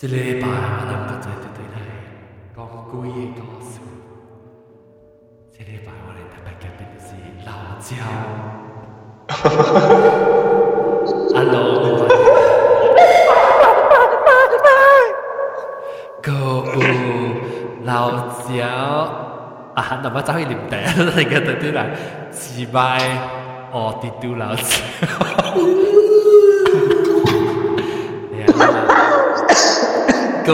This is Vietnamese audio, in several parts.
一礼拜我谂到最对对嚟讲故嘢故事。一礼拜我哋特别嘅边是老椒。Hello，个有老椒啊，那么走去念第一那个对对嚟，失败哦，跌到老椒。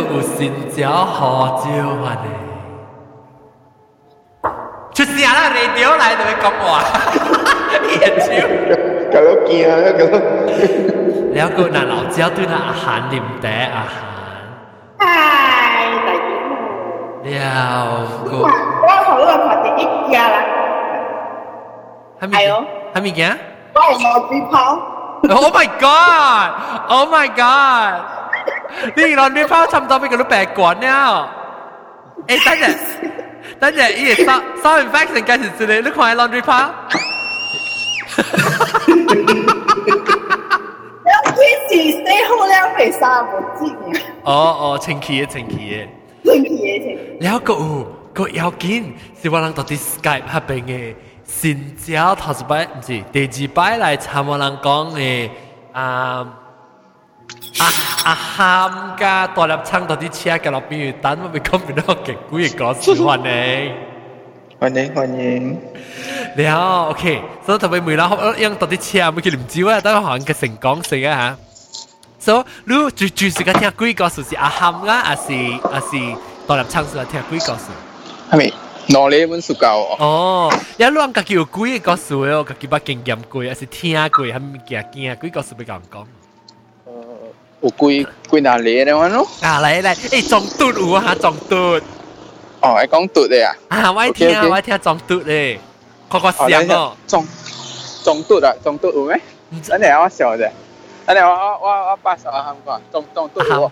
個有神者號召啊呢？出聲啦！你屌來就要講話，眼睛，搞到驚啊！搞到，你要講那老家對那阿涵啉茶阿涵，唉，大姐，了個，我好耐冇食一家啦，係哦，係咪嘅？我係冇嘴炮。Oh my god! Oh my god! 令人没法参照，俾佢都白管了。哎，等下，等下，伊个 sound sound effect 应该是之类，你看 laundry 趴。两回事，最后两回啥无知呢？哦哦，清气嘅，清气嘅，清气嘅，清。了个有个要紧，是我人到底 Skype 合并嘅。新招头一摆，毋是第二摆来参我人讲诶，啊、呃。啊啊喊噶大粒仓到啲车嘅落边，等我咪讲俾到嘅古嘅歌词欢迎，欢迎欢迎。你好，OK，所以特别每啦，因到啲车咪叫唔知啊，等行嘅成功性啊吓。所以你最最是嘅听古嘅歌词是啊喊啊，还是还是大粒仓是听古嘅歌词？系咪？攞你本書教哦。哦，一亂自己有鬼嘅故事哦，自己把經驗過，還是聽過，係咪驚驚鬼故事俾人講？有几几哪里嘅话咯？啊，嚟嚟，诶中嘟有啊，中嘟哦，系讲嘟嘅啊？啊，我听 OK，OK 我听中嘟咧，个个哦，声哦，中中嘟啊？中嘟有咩？唔知等阵我笑啫。等阵我我我我八十啊，喊讲中中嘟有。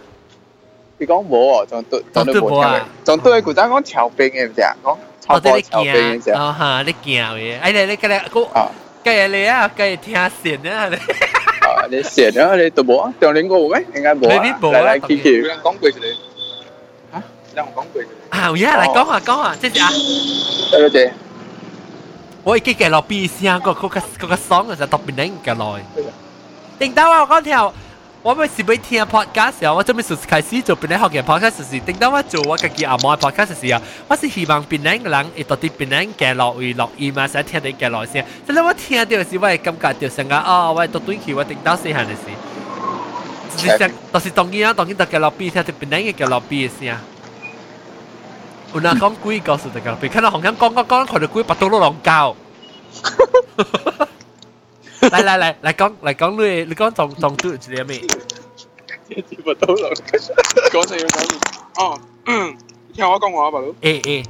你讲冇哦，中嘟中嘟冇听嘅。中嘟嘅古仔讲潮兵嘅唔知啊？讲我哋咧潮波潮兵嘅惊，啫。哦吓，你惊嘅，诶你你嗰啲个。啊计你啊，计听线啊， 你啊！你写咗你读冇啊？上年个有咩？应该冇啊。未必冇啊嚟嚟 K K。人讲句出嚟。吓？有人讲句出嚟。啊，有啊，嚟讲下讲下，即系啊，多谢。我已经计落 B 先，个嗰个嗰个 song 就特别靓嘅来。定到啊，我讲条， 我咪是俾听 podcast 时候，我准备开开始做变靓学嘅 podcast 时，定到我做我自己阿妈 podcast 时候，我是希望变靓嘅人，会到啲变靓嘅落会录音啊，成日听你嘅来声。即系我听到时，我系感觉到成个哦，我系读短期，我定到细汉嘅事。就是像，就是当然啊，当然就嘅落 B 听到变靓嘅嘅落 B 嘅声。有人讲鬼故事就嘅落 B，看到红香讲讲讲，佢哋鬼白到都浪交。 嚟嚟嚟嚟讲嚟讲你你讲仲仲嘟住啲咩？接唔到啦。讲就要讲。哦，嗯，听我讲话吧，佬。诶诶，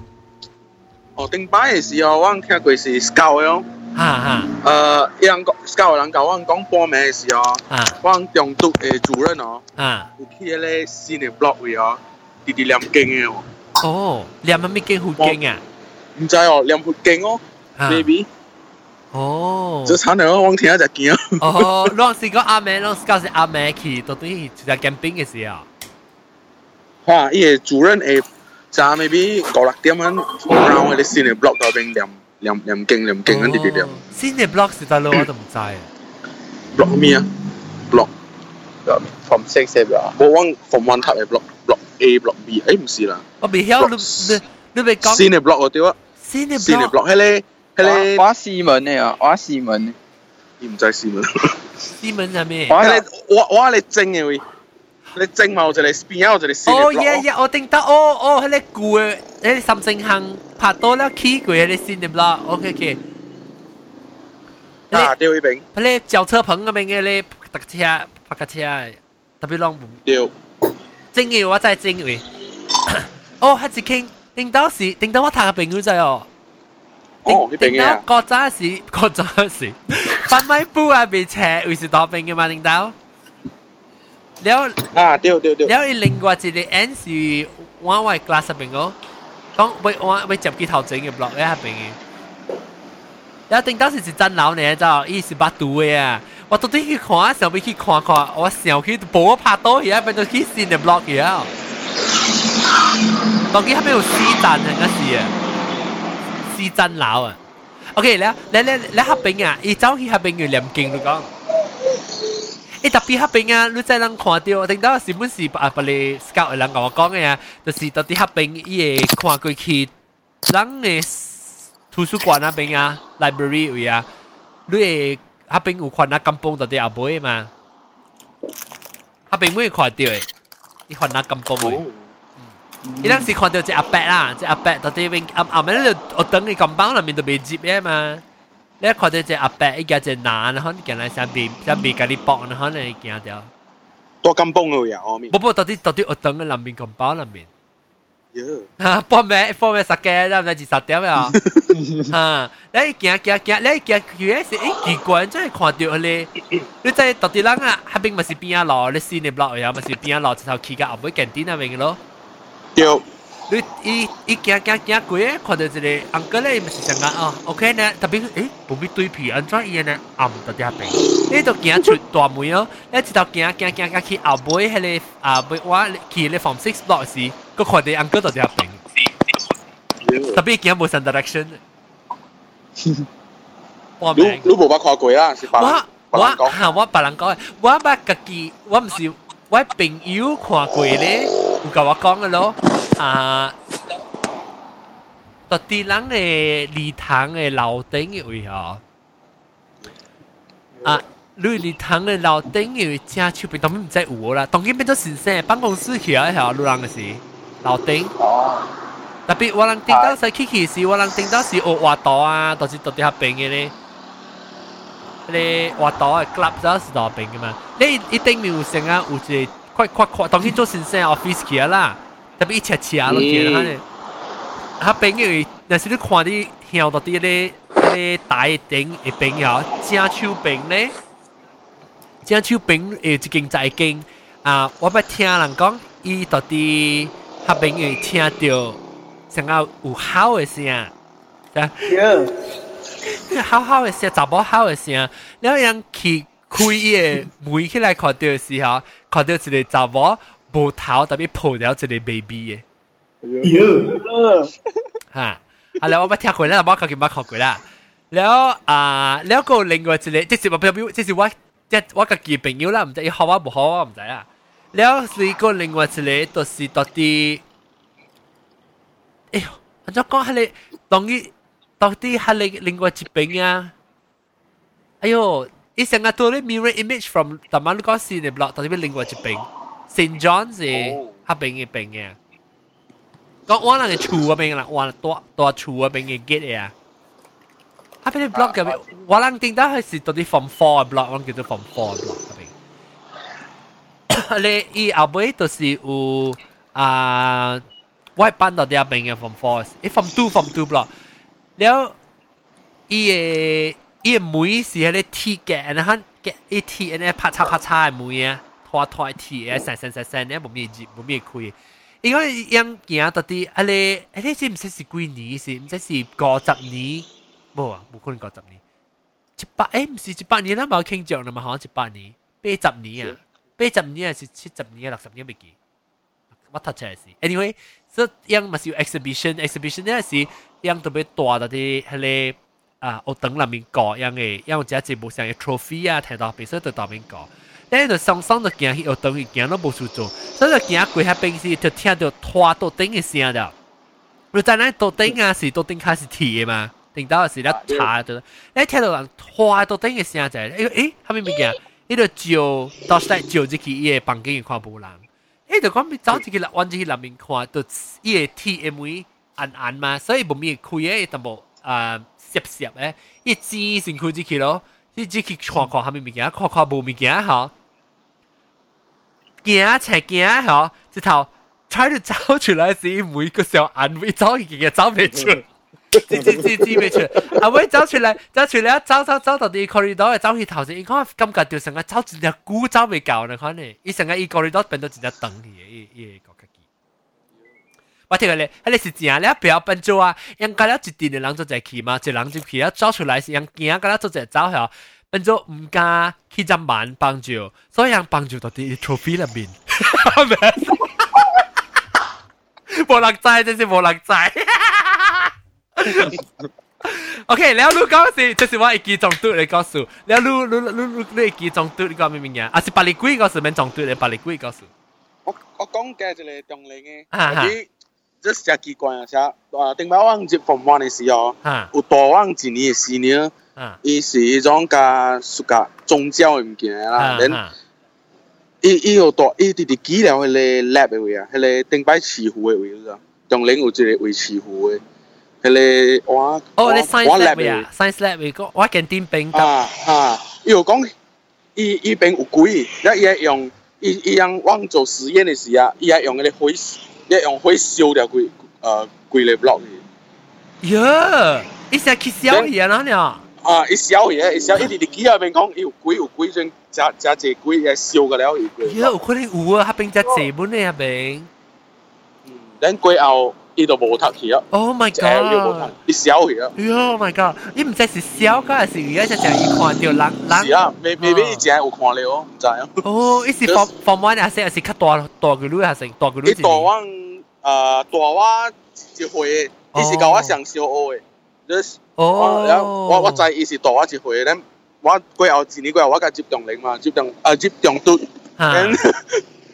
哦，顶摆嘅时候，我听过是 scout 咯。哈哈诶，有人讲 scout 人教我讲报名嘅时候，啊我中督嘅主任哦，啊！有去咧新嘅 block 位哦，直直念经嘅哦。哦，你系咪咩惊好惊啊？唔知哦，念佛经哦啊，baby， 哦就惨嚟我听一只惊。哦，当时个阿妹，当时嗰时阿妹去到底就系 camping 嘅时候，哇！伊个主任会就 maybe 五六点样 around 嗰啲新嘅 block 嗰边念念念经念经嗰啲啲念新嘅 block 是在路我都唔知。 block 咩啊？block from six 嘅啦。我往 from one 塔嘅 block block A block B，诶唔是啦，我未晓你你你未讲新嘅 block 嗰啲啊，新嘅新嘅 block， block 系咧 系咧，我市民嚟啊，我市民。唔知新嘅，西门系咩？我系咧我我系你正嘅喂，你正嘛，我就嚟边啊，我就嚟新嘅哦 block 耶耶，我定得哦哦，喺你旧嘅喺你深圳行拍到了 key 过喺你新嘅 block，OK OK。啊，对边喺你轿车棚嗰边嘅你特车拍架车，特别浪对，正嘅我真系正嘅。哦，系一倾，定到时定到我睇嘅朋友仔哦。 哦，迄邊嘅。國早時，國早時，販賣部啊，未車，為是當兵嘅嘛，領導。了啊，對對對。了，伊另外一個 N 是往外 glass 入邊個，講要往要接機頭前嘅 block 喺入邊嘅。了，頂到是一層樓呢，就伊是八度嘅啊。我到底去看，想要去看看，我想去無拍倒去，啊，變做去新嘅 block 去啊。當佢還沒有死蛋，應該是嘅。師真佬啊！OK，咧咧咧咧合併啊，伊走去合併完念經，你講。伊特別合併啊，你真人看到，聽到新聞是啊，別哩 scout 嘅人甲我講嘅啊，就是到底合併伊會看過去人嘅圖書館那邊啊，library 位啊，你會合併有看那金邦到底阿妹嘛？合併妹看到嘅，你看那金邦嘅。伊当时看到只阿伯啦，只阿伯到底边暗暗咩咧？我等你金崩入面都未接嘅嘛。你看到只阿伯一家只男，然后你见嚟上边上边嗰啲搏，然后你见到。多金崩咯呀，我面。不不，到底到底我等嘅南边咁包南边。呀。啊，半暝半暝十几，咱唔知十点啊。啊，你行行行，你行佢系诶奇怪，真系看到你，你真系到底人啊，下边咪是边啊路，你先你 block 呀，咪是边啊路，直头企架后尾近点那边嘅咯。 对。你伊伊行行行过咧，看到一个 uncle 咧，咪是成个哦，OK 呢，特别诶，冇咩对皮，安怎伊呢暗到啲边，你都行出大门哦，你直头行行行行去后尾迄个啊，尾我去咧 form six block 时，个看到 uncle 到啲边，特别行冇上 direction。我你你冇捌看过啦，是我我吓我别人讲，我捌家己，我唔是我朋友看过咧， 有甲我讲嘅咯。啊，特啲人嘅礼堂嘅楼顶嘅位哦，啊，你礼堂嘅楼顶嘅位正出边当然唔使有啦，当然变咗先生办公室去啊，系路人嘅事，楼顶。特别我人听到使去去时，我人听到是学画图啊，都是到底下边嘅咧。你画图嘅 club 就系到边嘅嘛？你一定没有成啊，有一个 快快快，当然做先生 office 去啦。特别一斜斜咯，见啦咧，他朋友那是你看啲跳到啲咧咧大顶一边呀，正手边咧，正手边诶一间再间啊！我捌听人讲，伊到啲他朋友听到想要有好嘅声，啊，好好嘅声，查某好嘅声，然后人去开伊嘅门起来看到嘅时候， 看到一个查某无头，特别抱了一个 baby 嘅。哟，嚇！啊，然後我冇聽過啦，冇佢冇學過啦。然後啊，然後個另外一個，即是我朋友，即是我即我自己朋友啦，唔知伊學我唔學我唔知啦。然後是個另外一個，就是到底，哎呦，我講係你，當伊到底係你另外一邊啊？哎呦！i Singapore mirror image from taman ko si ne block tapi lingua Jepang St John's oh. si ha beng e beng ya. Có quan là cái chùa à bên là quan là tòa tòa chùa bên cái gate à ha bên block cái quan là tính đó là sự tới phòng four block quan cái phòng four block cái bên lệ y à bên đó là u à ngoài ban đó địa bên cái phòng 4 cái phòng 2 phòng 2 block. แล้วอี 伊嘅妹是喺啲 T 嘅，然后嘅一 T，然后啪嚓啪嚓嘅妹啊。拖拖铁诶，成成成成咧冇咩接冇咩开。因为样嘢到啲啊你啊你知唔知是几年是唔知是五十年？冇啊，冇可能五十年。一百诶唔是一百年啦，冇倾着啦嘛，好像一百年，八十年啊，八十年系七十年六十年未记。我睇出嚟是，anyway，所以样咪是 exhibition，exhibition 咧是样特别大到啲系个 啊，学堂里面搞样嘅，样有只节目上嘅 trophy 啊，睇到比赛到到面搞。咧就双双就行去学堂去行都冇事做，所以就行过喺边时就听到拖到顶嘅声了。你知咧到顶啊是到顶开始铁嘅嘛，顶到是咧查到，你听到人拖到顶嘅声就系，诶诶，后面物件，呢度照到时照入去伊个房间看无人，诶就讲咪走入去啦，往入去内面看，就伊个 T M V 暗暗嘛，所以冇咩开嘅，就冇啊 摄摄诶，伊指先开入去咯。你只去看看下面物件，看看无物件吼，行才行吼，直头 try to 走出来时，每个时候眼会走已经走袂出，知知知知袂出，后尾走出来，走出来走走走到啲 corridor 走去头先，应该感觉到成个走一只股走未够呢，可能，伊成个伊 corridor 变到一只灯去，伊伊个。 我听佢咧，迄个是正咧，不要笨做啊！人家了一定嘅人做在去嘛，一人就去了走出来是人惊，甲咱做在走吼， 变咗唔加去针板帮助，所以人帮助到啲 trophy 入面。冇人知，真是冇人知。OK，แล้วรู้ก็สิจะสิว่าอีกกี่จงตุเลยก็สูแล้วรู้รู้รู้รู้รู้อีกกี่จงตุนี่ก็ไม่มีเงี้ยอ่ะสิปาลิกุยก็สูเป็นจงตุเลยปาลิกุยก็สู我我讲嘅一个重点嘅，嗰啲 这是真奇怪啊！啥？啊，顶摆我往日放饭的时候，有大王一年的时年，伊是一种加属加宗教的物件啦。连伊伊有大伊伫伫治了迄个 lab 的位啊，迄个顶摆起傅的位置啊，中林有一个位起傅的，迄个我哦，你 science lab 啊，science lab 个我肯定变啊啊！伊有讲伊伊边有鬼，那伊伊用伊伊用往做实验的时啊，伊还用迄个灰。伊用火烧掉规诶规个 block 嘅。呀，伊成去烧嘢啦呢？啊，伊烧嘢，伊烧一直直机入边讲，有鬼有鬼，真真真济鬼嘅烧个了伊鬼。呀，有可能有啊，迄边只济本嘅迄边。嗯，等过后。 伊都無讀去啊！Oh my god！伊燒去啊！Oh my god！你唔知是燒個還是而家只只伊看到人人。是啊，未未必以前有看了哦，毋知啊。哦，伊是 form one 還是還是較大大個女還是大個女？伊大我呃大我一回，伊是甲我上小學嘅。就是哦，我我知伊是大我一回，咱我過後一年過後我甲接中零嘛，接中啊接重嘟。then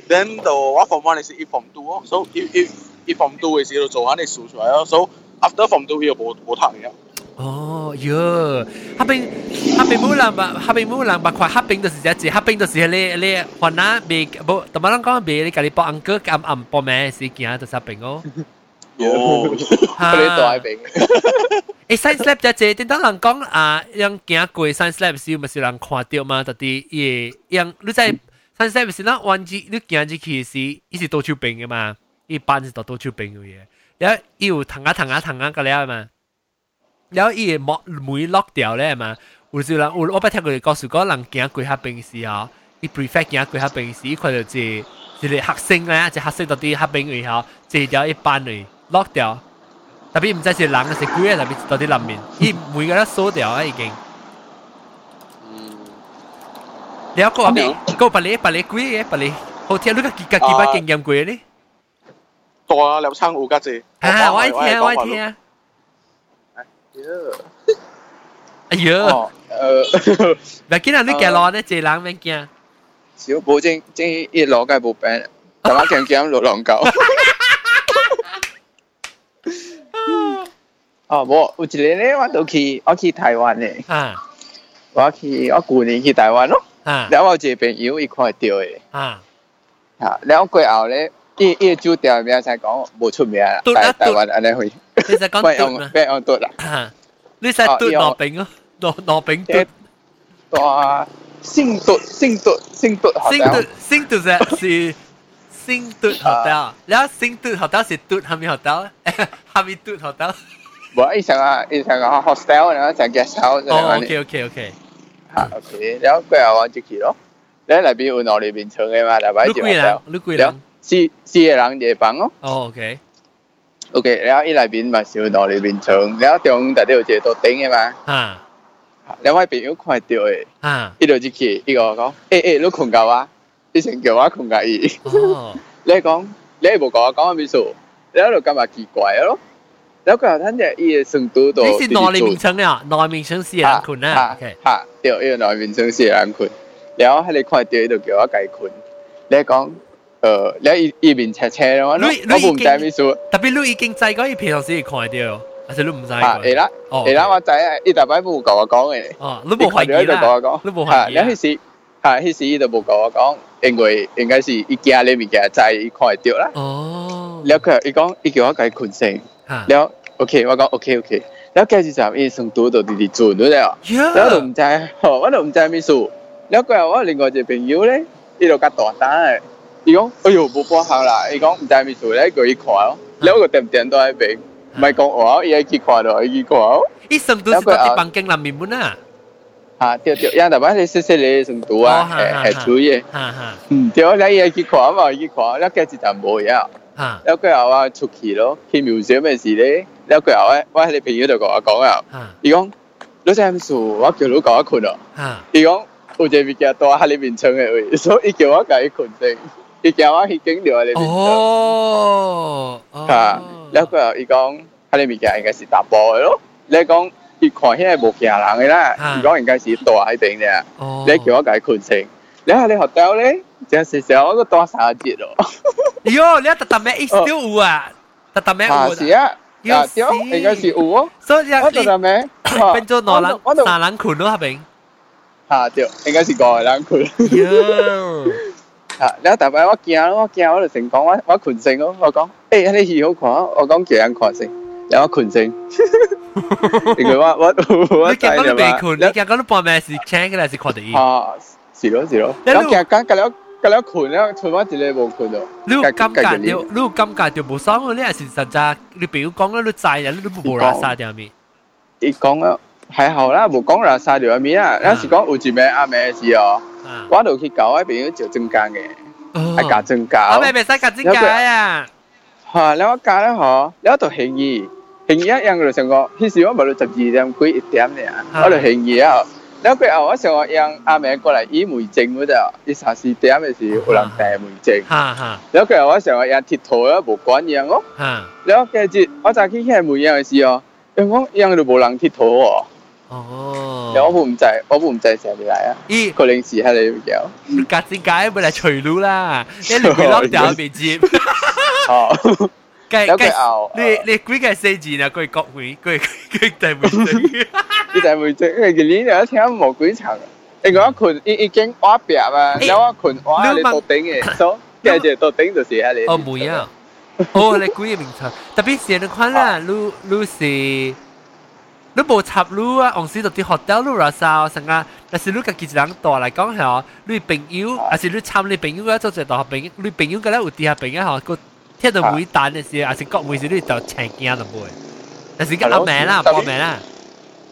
then 到我 form one 是伊 form two 哦，所以伊伊。伊 form two 嘅时候做紧啲数出嚟咯，所以 after form two 又冇冇读嘅。哦，哟，嗰边嗰边冇人吧，嗰边冇人吧，快嗰边就是只只，嗰边就是你你换哪边冇，同埋人讲边你家己帮安哥暗暗帮咩事件就是嗰边哦。哦，佢哋大边。诶，science lab 只只，点当人讲啊，让行过 science lab 时，咪是人看到嘛？到底嘢，让你在 science lab 时，那弯住你行入去时，伊是多手边嘅嘛？ 一般是到多出病嘅嘢，然后伊有腾下腾下腾下个了嘛，然后伊个门 lock 掉咧嘛，有时人有我捌听过告诉讲人行过下病时啊，伊 prefect 行过下病时，伊看到一一个学生咧，一学生到啲下病位后，坐掉一班嚟 lock 掉，特别唔知是人系鬼啊，特别到啲里面，伊每个都锁掉啊已经。แล้วก็แบบก็ไปเลยไปเลยกุ้ยไปเลยโฮเทลลูกกี่กี่กี่บ้านเก่งยำกุ้ยนี่ 多啊，两餐有家姐。啊，我听，我听。哎呀，诶，咪见人你嘅攞呢？这人咩惊？小宝正正一攞嘅部病，大家惊惊落浪狗。哦，冇，有一年咧，我都去，我去台湾咧。啊。我去，我旧年去台湾咯。啊。然后我一个朋友伊看到嘅。啊。啊，然后过后咧。 伊伊酒店名才讲无出名啦，台台湾安尼会。你实讲用咩用嘟啦？你实嘟罗饼咯，罗罗饼嘟。哇！星嘟星嘟星嘟星嘟星嘟是是星嘟 hotel，然后星嘟 hotel 是嘟系咪 hotel？系咪嘟 hotel？冇，伊成个伊成个 hostel，然后成 guest house。哦，OK OK OK。吓，OK，然后过后我就去咯。你内边有哪里边床嘅嘛？内边就 hotel。你几人？ 四四个人一房哦。哦，OK。OK，然后伊内边嘛是有两里面床，然后中间有一个桌顶嘅嘛。啊。两位朋友看到嘅。啊。伊就入去，伊个讲：诶诶，你困觉啊？伊先叫我困觉伊。哦。你讲，你无讲我讲咩数？然后就感觉奇怪咯。然后佢又睇见伊嘅程度度。你是内里面床啊？内面床四个人困啊？OK。吓，对，伊个内面床四个人困。然后喺你看到，伊就叫我继困。你讲。 呃，你一面斜斜咯，我我唔知咩事。特別你已經知嗰啲片頭先看到，還是你唔知？啊，會啦，會啦，我知啊，伊大擺冇同我講嘅。哦，你冇懷疑啦？你冇懷疑啊？你迄時，嚇，迄時伊就冇同我講，因為應該是伊驚你物件知，伊看會到啦。哦。了佢，伊講，伊叫我家困醒。嚇。了，OK，我講 OK，OK。了，繼續就伊從拄到直直轉咗了。呀。了，我唔知，我都唔知咩事。了，佢話我另外一個朋友咧，伊就較大膽嘅。伊讲，哎哟，无半项啦，伊讲毋知咪厝咧叫伊看咯，两个点点都喺边，咪讲哦，伊爱去看咯，伊去看哦。伊成都是伫房间内面本啊。啊，对对，样大把你说说你成都啊，系系主嘢。嗯，对，你伊爱去看嘛，伊去看，了计一淡无呀。了过后啊，出去咯，去 museum 嘅事咧。了过后咧，我迄个朋友就甲我讲啊，伊讲，你知唔知？我叫你甲我困咯。伊讲，有一个物件在我喺你面床嘅位，所以伊叫我甲伊困先。実は弾いてるで哦，嚇！你個伊講，佢哋物件應該是大波嘅咯。你講伊看起來無驚人嘅啦，伊講應該是大一定嘅。你叫我解困醒，你喺你學校咧，真係成我個大三節咯。喲，你特特咩 X 都有啊，特特咩有啊？是啊。有對，應該是有哦。所以你我特特咩？變做兩人三人困咯，係咪？嚇對，應該是五個人困。喲。你大伯我惊咯，我惊我就成讲，我我群成咯，我讲，诶，你好号看，我讲叫人看先，然后群成，你讲你未群，你讲嗰度八咩事，听佢啦，是群定？啊，是咯，是咯。你讲讲隔你隔咗群，你群我就你冇群到。你又尴你掉，你又尴你掉冇爽，你系事实咋？你唔讲啦，你债人你唔冇你圾掉面。你讲啊，系好啦，冇讲垃圾掉面啊，嗱是讲乌鸡咩阿咩事哦。我度去搞嗰邊就增加嘅，係加增加。我咪咪使加增加呀。嚇！你我加咧嗬，你我度便宜，便宜一樣就成個，嗰時我咪到十二點幾一點咧，我度便宜啊。你佢後我成個讓阿明過嚟醫梅症嗰陣，醫三四點嘅時有人病梅症。嚇嚇！你佢後我成個讓鐵頭咧無管樣哦。嚇！你我今日我就去睇梅樣嘅時哦，因為我樣就無人鐵頭喎。哦，有我部唔制，我部唔制成日嚟啊！咦，佢零時係你有格子解咪嚟除路啦，你連佢諗掉未接。哦，計計你你鬼計四字啊！佢國會佢佢第會證，佢第會證，因為佢呢度一聽冇鬼層，你講群已已經挖壁啊，有啊群挖你到頂嘅，所跟住到頂就是係你。哦，唔一樣，哦，你鬼嘅名稱，特別是你看啦，如如是。你无插你啊，往时就啲学掉你啦sao，成啊！但是你家己一人大嚟讲系哦，你朋友，还是你参你朋友嘅做一大学朋友，你朋友嘅咧有啲下朋友嗬，个听到每单嘅时，还是国会时你就请惊就会。但是个阿名啦，报名啦。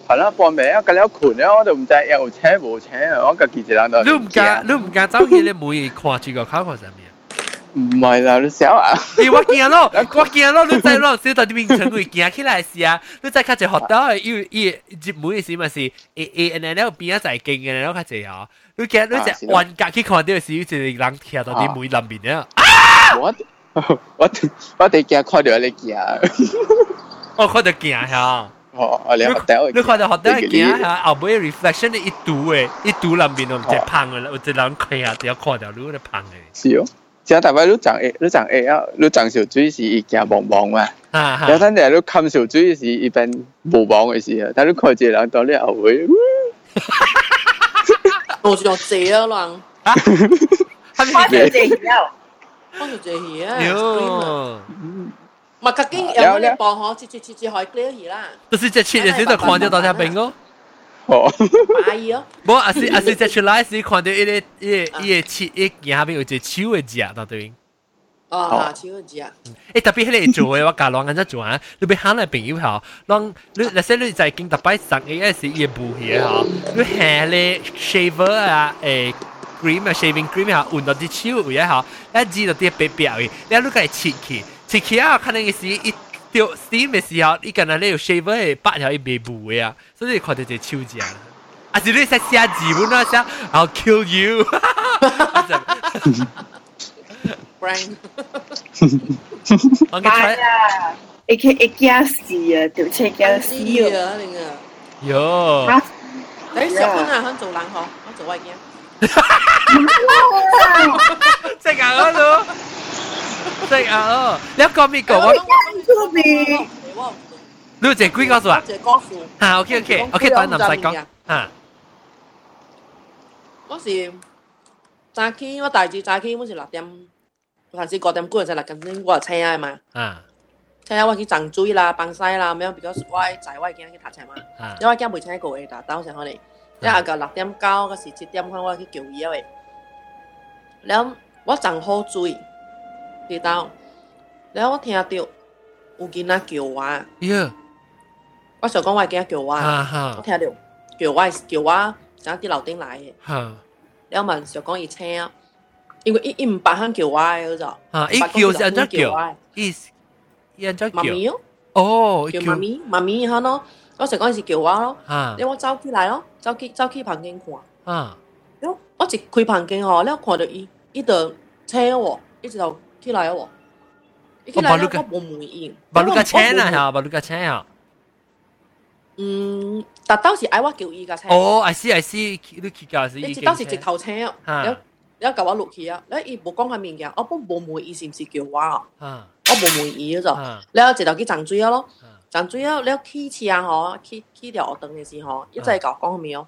系啦，报名啊！咁你群咧，我就唔知有请冇请啊！我家己一人就。你唔敢，你唔敢走去你每看住个考考上面。 唔系啦，你小啊！你我惊咯，我惊咯，你再攞小到啲面场会惊起来是啊！你再卡只学到，要要接每时咪是 A A N N 边一就系劲嘅，然后卡只啊！你惊你只弯格去看到时，有一个人跳到啲每林面啊！我我我哋惊看到你惊，我看到惊吓。哦，你学到你看到学到惊吓，后尾 reflection 一堵诶，一堵林面我唔只胖嘅啦，我只人睇下，只要看到你都胖嘅。是哦。 正大擺你长 A，你长 A 啊，你长小水是伊驚茫茫嘛，有陣時你看小水時伊變無茫嘅時啊，但你看一個人到你后尾，我就借啊人，我就借了，我就借去啊，喲，嘛究竟有冇你幫我切切切切可以 clear 去啦，就是只切嘅時就看到大隻病咯。哦，买咯。冇，阿是阿是只出来时看到一个一个一个切一件下边有只手嘅只，到对。哦，手嘅只。诶，特别系你做嘅话，教人咁样做啊，你俾慳嚟朋友吓，让你那些你在经特摆上嘅一时嘢补嘢吓，你下你 shaver 啊诶 cream 啊 shaving cream 啊，换到啲手嘅吓，一知道啲白白嘅，你一路佢切起，切起啊，可能嘅时一。 掉 steam 嘅时候，你近日你要 shaver 系八条一未补嘅啊，所以你看到只超字啊！啊，是你识写字本啊，写 I'll kill you。Brain。我嘅系啊，一个一件事啊，条车件事啊，你啊。哟。诶，小芬啊，肯做人嗬，我做外件。即系我咯。 即啊！你讲咩讲？我你有只鬼告诉我。只歌词。啊，OK OK OK，等林细讲。啊。嗰时早起我大致早起，我是六点，还是九点几才嚟紧，我车啊嘛。啊。车我去长水啦、帮晒啦，咁样比较我在我惊去读车嘛。啊。因为我惊未车过嘅，但到时可能，因为个六点九嗰时七点半我去叫伊嘅，然后我长好水。 跌到，然后我聽到有囡仔叫我，我想讲我囡仔叫我，我聽到叫我叫我，想啲樓頂來嘅，然後問想講伊請，因为伊伊唔白肯叫我嘅嗰種，伊叫是安怎叫？伊伊安怎叫？媽咪哦，叫妈咪，妈咪，然後呢，我成嗰陣時叫我咯，你我走起來咯，走去走去旁边看，啊，我我一開旁邊吼，你看到伊伊就車喎，一直就起来喎，起来我冇满意，把你个车啊吓，把你个车啊。嗯，但当时嗌我叫伊架车。哦，I see I see，你骑架是已经。当时直头车啊，有有嚿我落去啊，你伊冇讲下面嘅，我本冇满意是唔是叫我啊？我冇满意嗰就，你有直头去涨水啊咯，涨水啊，你起车吼，起起条学灯嘅时候，一再讲讲咩哦？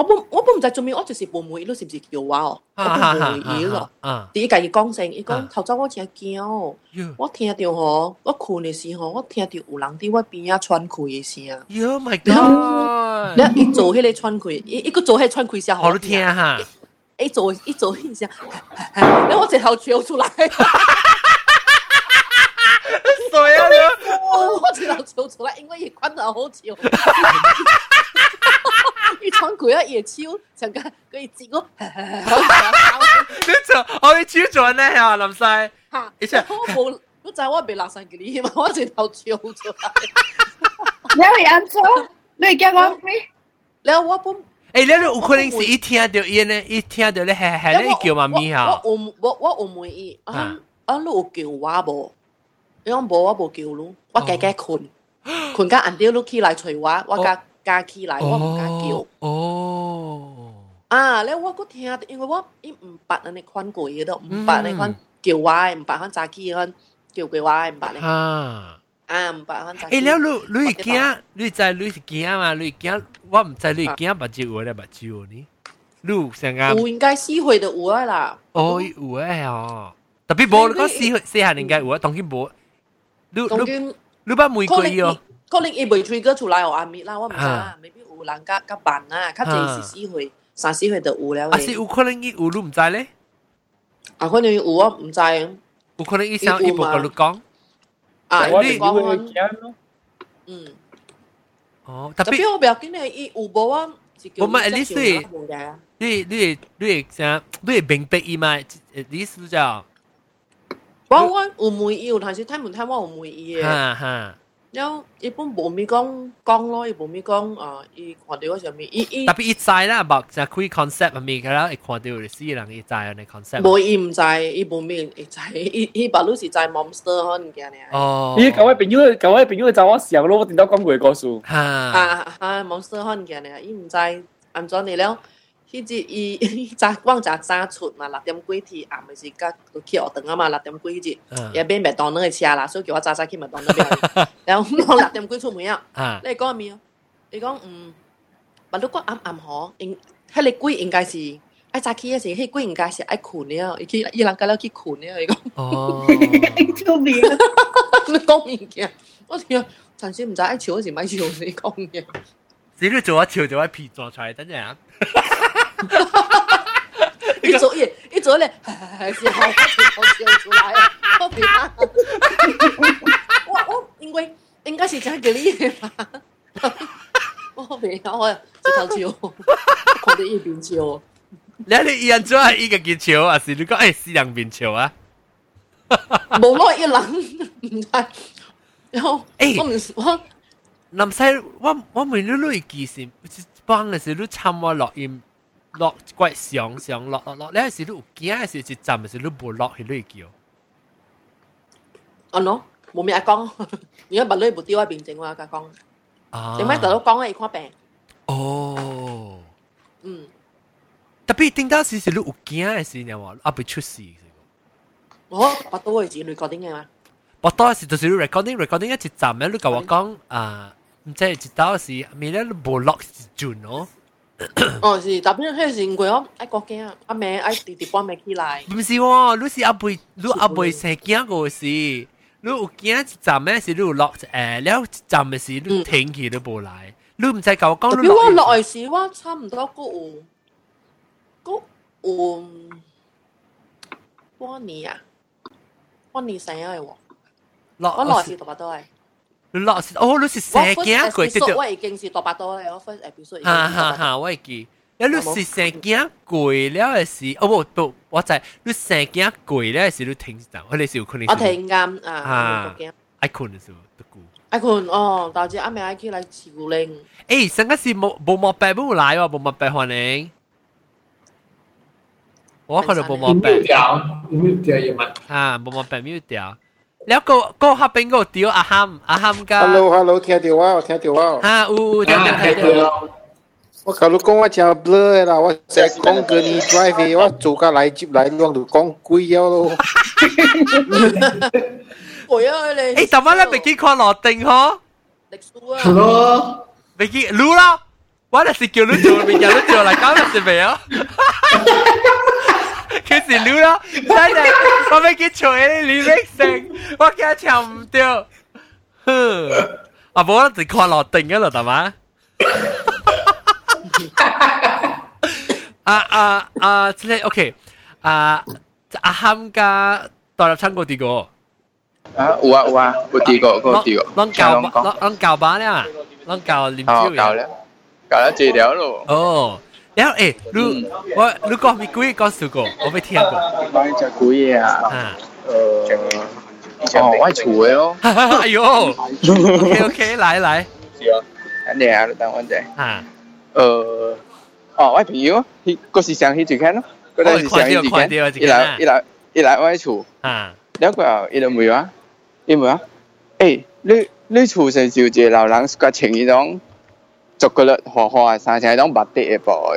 我本我本唔知做咩，我就是冇滿意，你是唔是叫我哦？我冇滿意咯。第一家伊講聲，伊講頭早我真驚，我聽到吼，我困嘅時候，我聽到有人伫我邊啊喘氣嘅聲。Oh my god！你一做迄個喘氣，一一個做迄喘氣聲，好聽哈！一做一做迄聲，然後我直頭笑出來。誰啊你？我直頭笑出來，因為伊款得好笑。伊喘气啊，夜超，成个佢接我。你做我哋超做呢呀，林西。吓！一下我冇，我就我被垃圾嘅你嘛，我直头笑出来。你会安做？你叫我咩？你我本。诶，你有可能是一听到伊呢，一听到咧系系咧叫妈咪吓。我我我我唔满意，啊啊你有叫我无？你讲无我无叫你，我家家困，困甲暗掉你起来捶我，我家。 加起来，我唔敢叫。哦。啊，你我个听，因为我伊唔捌安尼款过嘅都，唔捌你款叫我，唔捌款早起款叫过我，唔捌咧。啊。啊，唔捌款早起。诶，了你你惊，你知你是惊嘛？你惊，我唔知你惊目睭有咧目睭呢？你成个。有应该四岁就有啊啦。哦，有诶哦。特别无，你讲四岁四下应该有啊，当然无。你你你捌玫瑰哦。 可能伊未 trigger 出来哦，阿咪啦，我唔知啦，maybe 有人甲甲办啊，较济是四岁、三四岁就有了。啊，是有可能伊有你唔知咧？啊，可能有我唔知。有可能伊想伊无甲你讲。啊，你讲我。嗯。哦，特别我不要紧咧，伊有无啊？我们 at least 你你你你想你明白伊嘛？at least 就。我我有问伊有，但是睇唔睇我有问伊嘅。哈哈。 了，一般无咪讲讲咯，伊無咪讲啊，伊看到我上面，伊伊特別伊知啦，目就開 concept 啊咪，佢啦，伊看到有死人，伊知啊，你 concept。無伊唔知，伊無咪伊知，伊伊白佬是知 monster 可能嘅呢。哦。咦，各位朋友，各位朋友就我想咯，我聽到講過故事。哈。啊啊，monster 可能嘅呢，伊唔知，按咗你了。迄只伊伊早光早早出嘛，六点几天暗咪是甲去学堂啊嘛，六点几只，也变麦当劳嘅车啦，所以叫我早早去麦当劳。然后我六点几出门啊，你讲咩啊？你讲嗯，咪如果暗暗嗬，应迄个鬼应该是爱早起嘅时，迄鬼应该是爱困了，伊去伊人家了去困了，伊讲。哦。救命！你讲物件，我听暂时唔知爱笑还是咪笑，你讲嘅。你你做我笑就我皮抓出来，等阵啊！ 一走一一走嘞，还是好好笑出来啊！我，我应该应该是讲给你吧。我比他，我这头笑，看到一边笑。那你一人做还一个给笑，还是你讲哎是两边笑啊？无我一人唔系，然后哎，我我南西，我我问你，你几时帮的是你参我录音？落怪上上落落落，你系时都有惊，系时一站系时都冇落去你叫。哦喏，冇咩讲，而家物女冇丢喺边整我甲讲。啊，点解大佬讲系看病？哦，嗯，特别听到时时都有惊系时，你话啊被出事。我八多系指 recording 嘅嘛？八多系时就是 recording recording 一直站咧，你甲我讲啊，唔知一到时未咧冇落转咯。哦， 是，特别迄时因为我爱国惊，阿妹爱直直半暝起来。唔是喎，你是阿妹，你阿妹成惊个事，你有惊一站咩事，你有落诶，了一站嘅事，你停起都冇来，你唔使教我讲。比我落嘅时，我差唔多个有，个有半年啊，半年成嘅喎。落我落时多巴多系。 落哦，你是成惊鬼，对对。我已经是多巴多啦，我 first episode。哈哈哈，我会记。你你是成惊鬼了嘅时，哦不不，我就你成惊鬼了嘅时，你停一阵，我哋是有可能。我停啱啊，爱困嘅时候都顾。 爱困哦，大姐阿妹爱去来市古岭。诶，上个是冇冇莫白冇来喎，冇莫白欢迎。我可能冇莫白。掉，掉嘢乜？啊，冇莫白冇掉。แ ล้วก็ก็ฮับเป็นก็เดียวอาฮัมอาฮัมก็ Hello Hello 听到啊，听到啊。ฮะอู้听到听到。我头先讲我真 blur 啦，我成日讲叫你 drive，我做架嚟接嚟，两度讲鬼咗咯。会啊你。诶，怎么咧？未见看落定嗬？历书啊。咯。未见รู้啦，我就是叫你做，未叫你做嚟讲就是未啊。 佢是รู้啦，真系我未见错你李明成，我惊唱唔掉。哼，啊，冇啦，就看落定嘅啦，系嘛？啊啊啊！即系 OK 啊，阿ham噶代入亲过啲个。啊，有啊有啊，有啲个，有啲个。啷教啷啷教班咧？啷教念招教咧？教咗治疗咯。哦， 然后诶，如我如果咪鬼告诉过，我未听过。讲只鬼啊，呃，哦，我厝诶哦。哎呦，OK OK，来来。是哦，等下啊，等我者。啊，呃，哦，我朋友，迄嗰时上去就看咯，嗰阵时上去就看，伊来伊来伊来我厝。啊，了过后伊就问我，伊问我，诶，你你厝是就一个老人，佮穿迄种。巧克力好好啊，生成拢白得一包。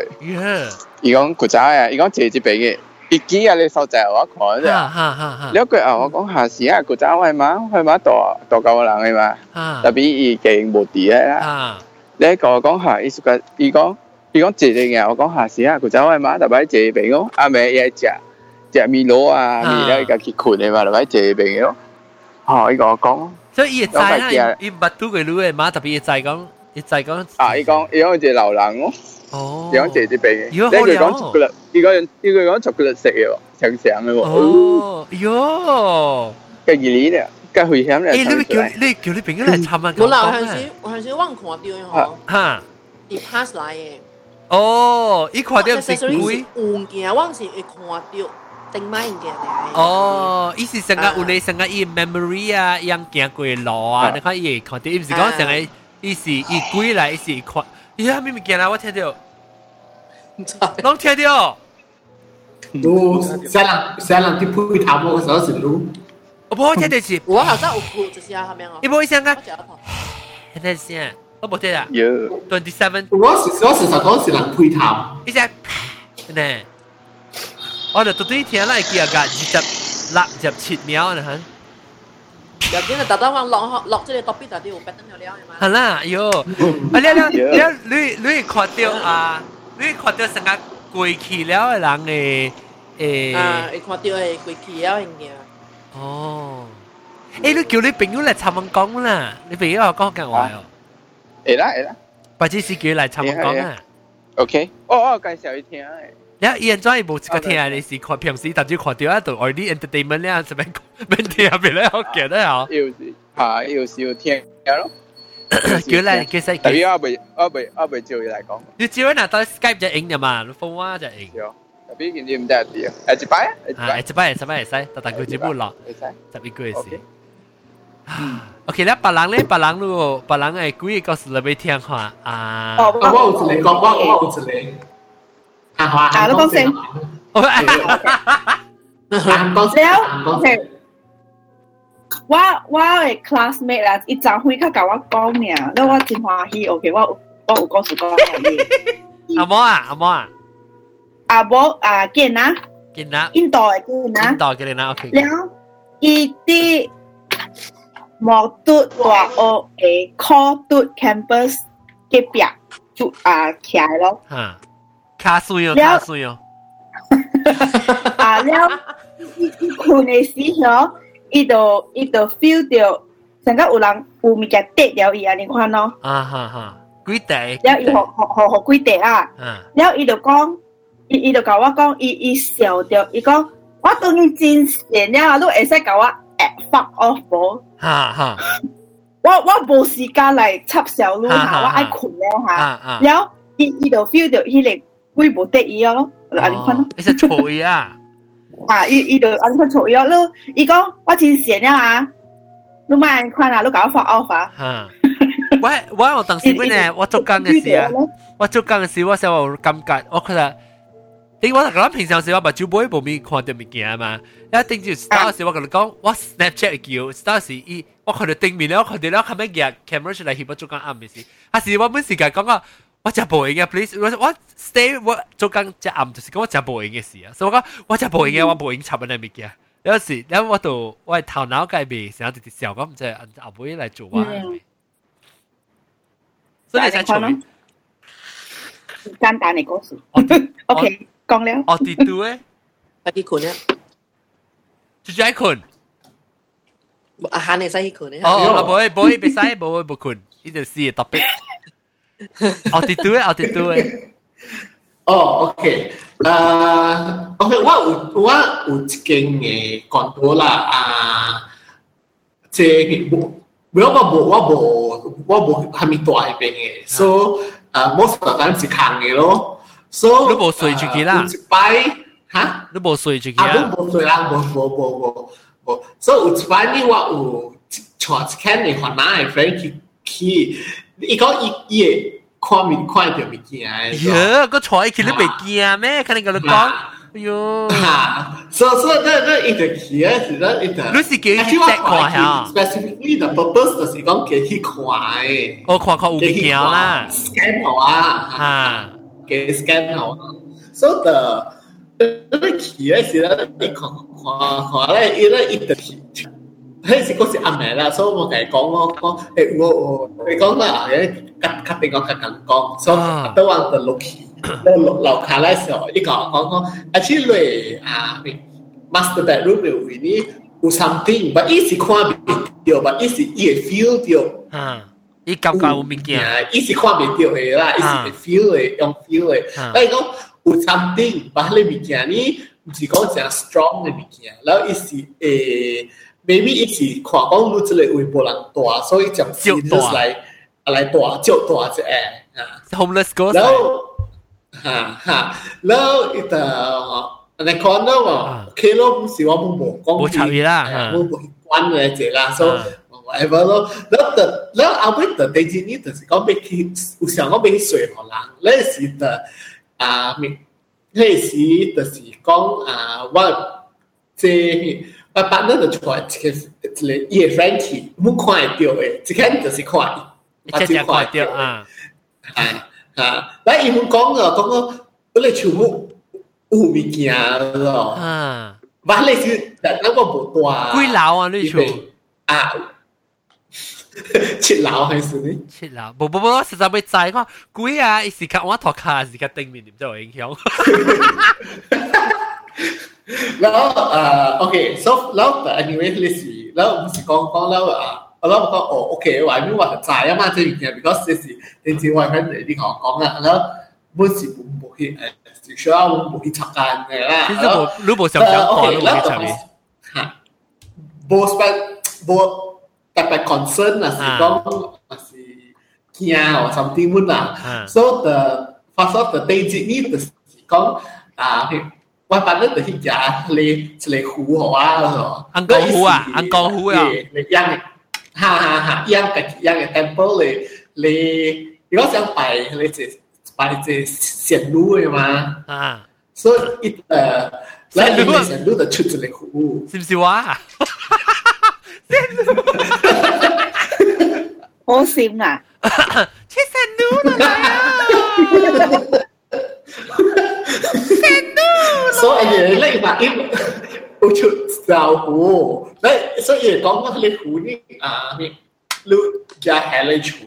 伊讲古早啊，伊讲姐姐俾嘅，伊几啊你收在我看啫。了解啊，我讲下時啊，古早係嘛係嘛大大嚿人嘅嘛，特別伊勁無敵啦。你講講下，伊說個伊講伊講姐姐嘅，我講下時啊，古早係嘛，特別姐姐俾我阿妹也食食米攞啊，米攞家己困嘅嘛，特別姐姐俾我。哦，伊講講，所以伊知啦，伊唔捌拄過女嘅嘛，特別知講。伊知讲。啊，伊讲伊讲只老人咯。哦。伊讲姐姐病嘅。哟，好聊。讲巧克力，伊讲伊个讲巧克力食嘅喎，长长嘅喎。哦，哟。嘅二年咧。嘅危险咧。诶，你叫你叫你朋友嚟参啊？冇啦，有阵时有阵时我看到嘅嗬。吓。伊 pass 来嘅。哦，伊看到是鬼。物件我是会看到，定买物件嚟。哦，伊是成个有你成个伊 memory 啊，样行过路啊，你看伊看到，伊唔是讲成个 伊是伊鬼来，伊是看，伊下面物件啊，我听到。拢听到。都小人小人啲配头冇手时都。我不会听得起。我好像有哭，就是啊，后面哦。你不会想啊？现在先，我冇听啊。有。 Twenty seven。我是我是实讲是人配头。一只呢？我就到底听啦，记啊个二十六十七秒呢， 有啲就特登话落落即系特别特啲有白灯有料系嘛？系啦，哟，啊了了了，你你看到啊，你看到成个过去了嘅人嘅诶，啊，你看到系过去了嘅嘢。哦，诶，你叫你朋友嚟寻问讲啦，你朋友又讲紧话哦。会啦会啦，或者是叫嚟寻问讲啊。 OK，我我介绍你听诶。然后伊人怎会无一个听？你是看平时特别看到啊，就 already entertainment 咧，就 免免听别咧，我记得啊。有时系有时要听咯。叫嚟其实特别我未我未我未照伊嚟讲。你照嗱到 Skype 就影嘅嘛，phone 啊就影。特别件啲唔得啲啊，诶一摆啊，一摆一摆会使，但但佢只不落，会使十一个事。OK 咧，别人咧，别人如果别人诶几个故事你要听下啊？我有一个讲，我我有一个。啊，好啊，啊，你讲先。了，OK。 我我的 classmate 啦，伊昨昏佢甲我讲呢，那我真欢喜。OK，我我有告诉讲嘢。阿毛啊，阿毛啊，阿毛啊，健啊，健啊，印度嘅健啊，印度嘅健啊，OK。然後伊啲莫讀話我誒 call 讀 campus 嘅壁就啊起來咯。嚇，卡水哦，卡水哦。啊了，伊伊困嘅時候。伊就伊就 feel 到，成个有人有物件跌掉伊安尼款咯。啊哈哈，几块？然后伊互互互互几块啊？然后伊就讲，伊伊就甲我讲，伊伊笑着，伊讲我当然真善了，你会使甲我 fuck off 无？哈哈，我我无时间来插小路哈，我爱困了哈。然后伊伊就 feel 到迄个微博得意咯，安尼款咯。你是错啊！啊，伊伊就安尼款错伊咯。伊讲我真善了啊， 你咪看下，你搞发 offer。吓！我我我当时嗰呢，我做工嘅时啊，我做工嘅时我成日感觉，我觉得。因为我讲平常时我目睭冇冇咪看到物件嘛，一定就 start 时我同你讲，我 Snapchat 叫 start 时伊，我看到对面咧，我看到咧，后尾嘅 camera 出嚟翕我做工暗嘅事，啊是我本时间讲个。 我食无影嘅，please，我我 stay 我做工只暗就是讲我食无影嘅事啊，所以我讲我食无影嘅，我无影插喺物件。有时，然后我度我头脑计别成日直直笑，我唔知阿妹嚟做啊。所以你使做简单嘅故事。OK，讲了。我啲都诶，快啲困啊！就系困。阿汉你使去困咧？哦，唔会唔会，别使，唔会唔困，呢条事特别。 我哋对，我哋对。哦，OK，诶，OK，我有我有一间嘅广告啦，啊，即系冇，我冇我冇我冇系咪大嗰边嘅，所以诶，most of the time 是空嘅咯，所以你冇睡住佢啦，一摆吓，你冇睡住佢啊，你冇睡啦，冇冇冇冇冇，所以有一摆呢，我有坐一间嘅华南嘅 friend 去去， 伊讲伊伊。看面看到物件诶。呀，个坐起你未惊咩？看你个你讲，哎呦，吓，所所以那那一直去啊，是那一直。你是叫佢睇看下？Specifically the purpose 就是讲叫去看诶。我看看有物件啦，scan 好啊，吓，嘅 scan 好啊。So the 你去诶时咧，你看看看咧，伊咧一直去。 迄时嗰时暗暝啦，所以我甲伊讲我讲，诶我你讲啦，诶较较定我较咁讲，所以都往就落去，落楼下咧时候，伊讲讲讲，啊去嚟啊，master bedroom 嘅位呢有 something，but 伊是看唔到，but 伊是伊会 feel 到，啊，伊感觉有物件，伊是看唔到嘅啦，伊是会 feel 嘅，用 feel 嘅，但系讲有 something，把你物件呢，唔是讲正 strong 嘅物件，然后伊是诶。 maybe 一起看讲你这个微博人大，所以讲 serious 来来大就大只诶啊，homeless ghost，然后哈哈，然后伊个你看到喎，OK 咯，唔是我冇冇讲，冇参与啦，冇冇关嘅只啦，所以 whatever 咯，然后的然后后尾的第二年就是讲要去，有想讲要去水河人，那时的啊，那时就是讲啊，我即。 我 partner 就出来，一个一个伊个 friend 冇看会到诶，一间就是看，我只看会到啊，啊啊！嗱，伊冇讲个讲个，我哋全部有物件咯，啊，话你是但那个冇大，几楼啊？你全啊，七楼还是你？七楼，冇冇冇，实在未知讲几啊？是靠我头卡，是靠顶面，点就有影响。 แล้วเอ่อโอเค so แล้วแต่ anyway ลิสิแล้วมันสิกองกองแล้วอ่ะแล้วก็โอโอเคว่าไม่ว่าจ่ายมาจะอย่างเงี้ย because ลิสิจริงๆว่าเพื่อนที่เขากองอ่ะแล้วมันสิบุบุที่เอ่อสิ需要บุบุที่ทักการไงล่ะ其实冇，你冇想想看，你冇去参与。ฮะบุสไปบุแต่ไป concern อ่ะสิกองสิเกียร์ or something มุ่นอ่ะ so the first of the day จีนี่แต่สิกองอ่า 我反正就是食嚟嚟糊好啊，安公糊啊，安公糊啊，嚟养，哈哈哈，养嘅养嘅 temple 嚟嚟，如果想拜嚟即拜即线路嘅嘛，啊，所以一诶，嚟嚟线路就出一个糊，是唔是话？好闪啊！出线路啦！ 所以咧话啲好出就糊，咧所以讲嗰啲糊呢啊，你你加下嚟处。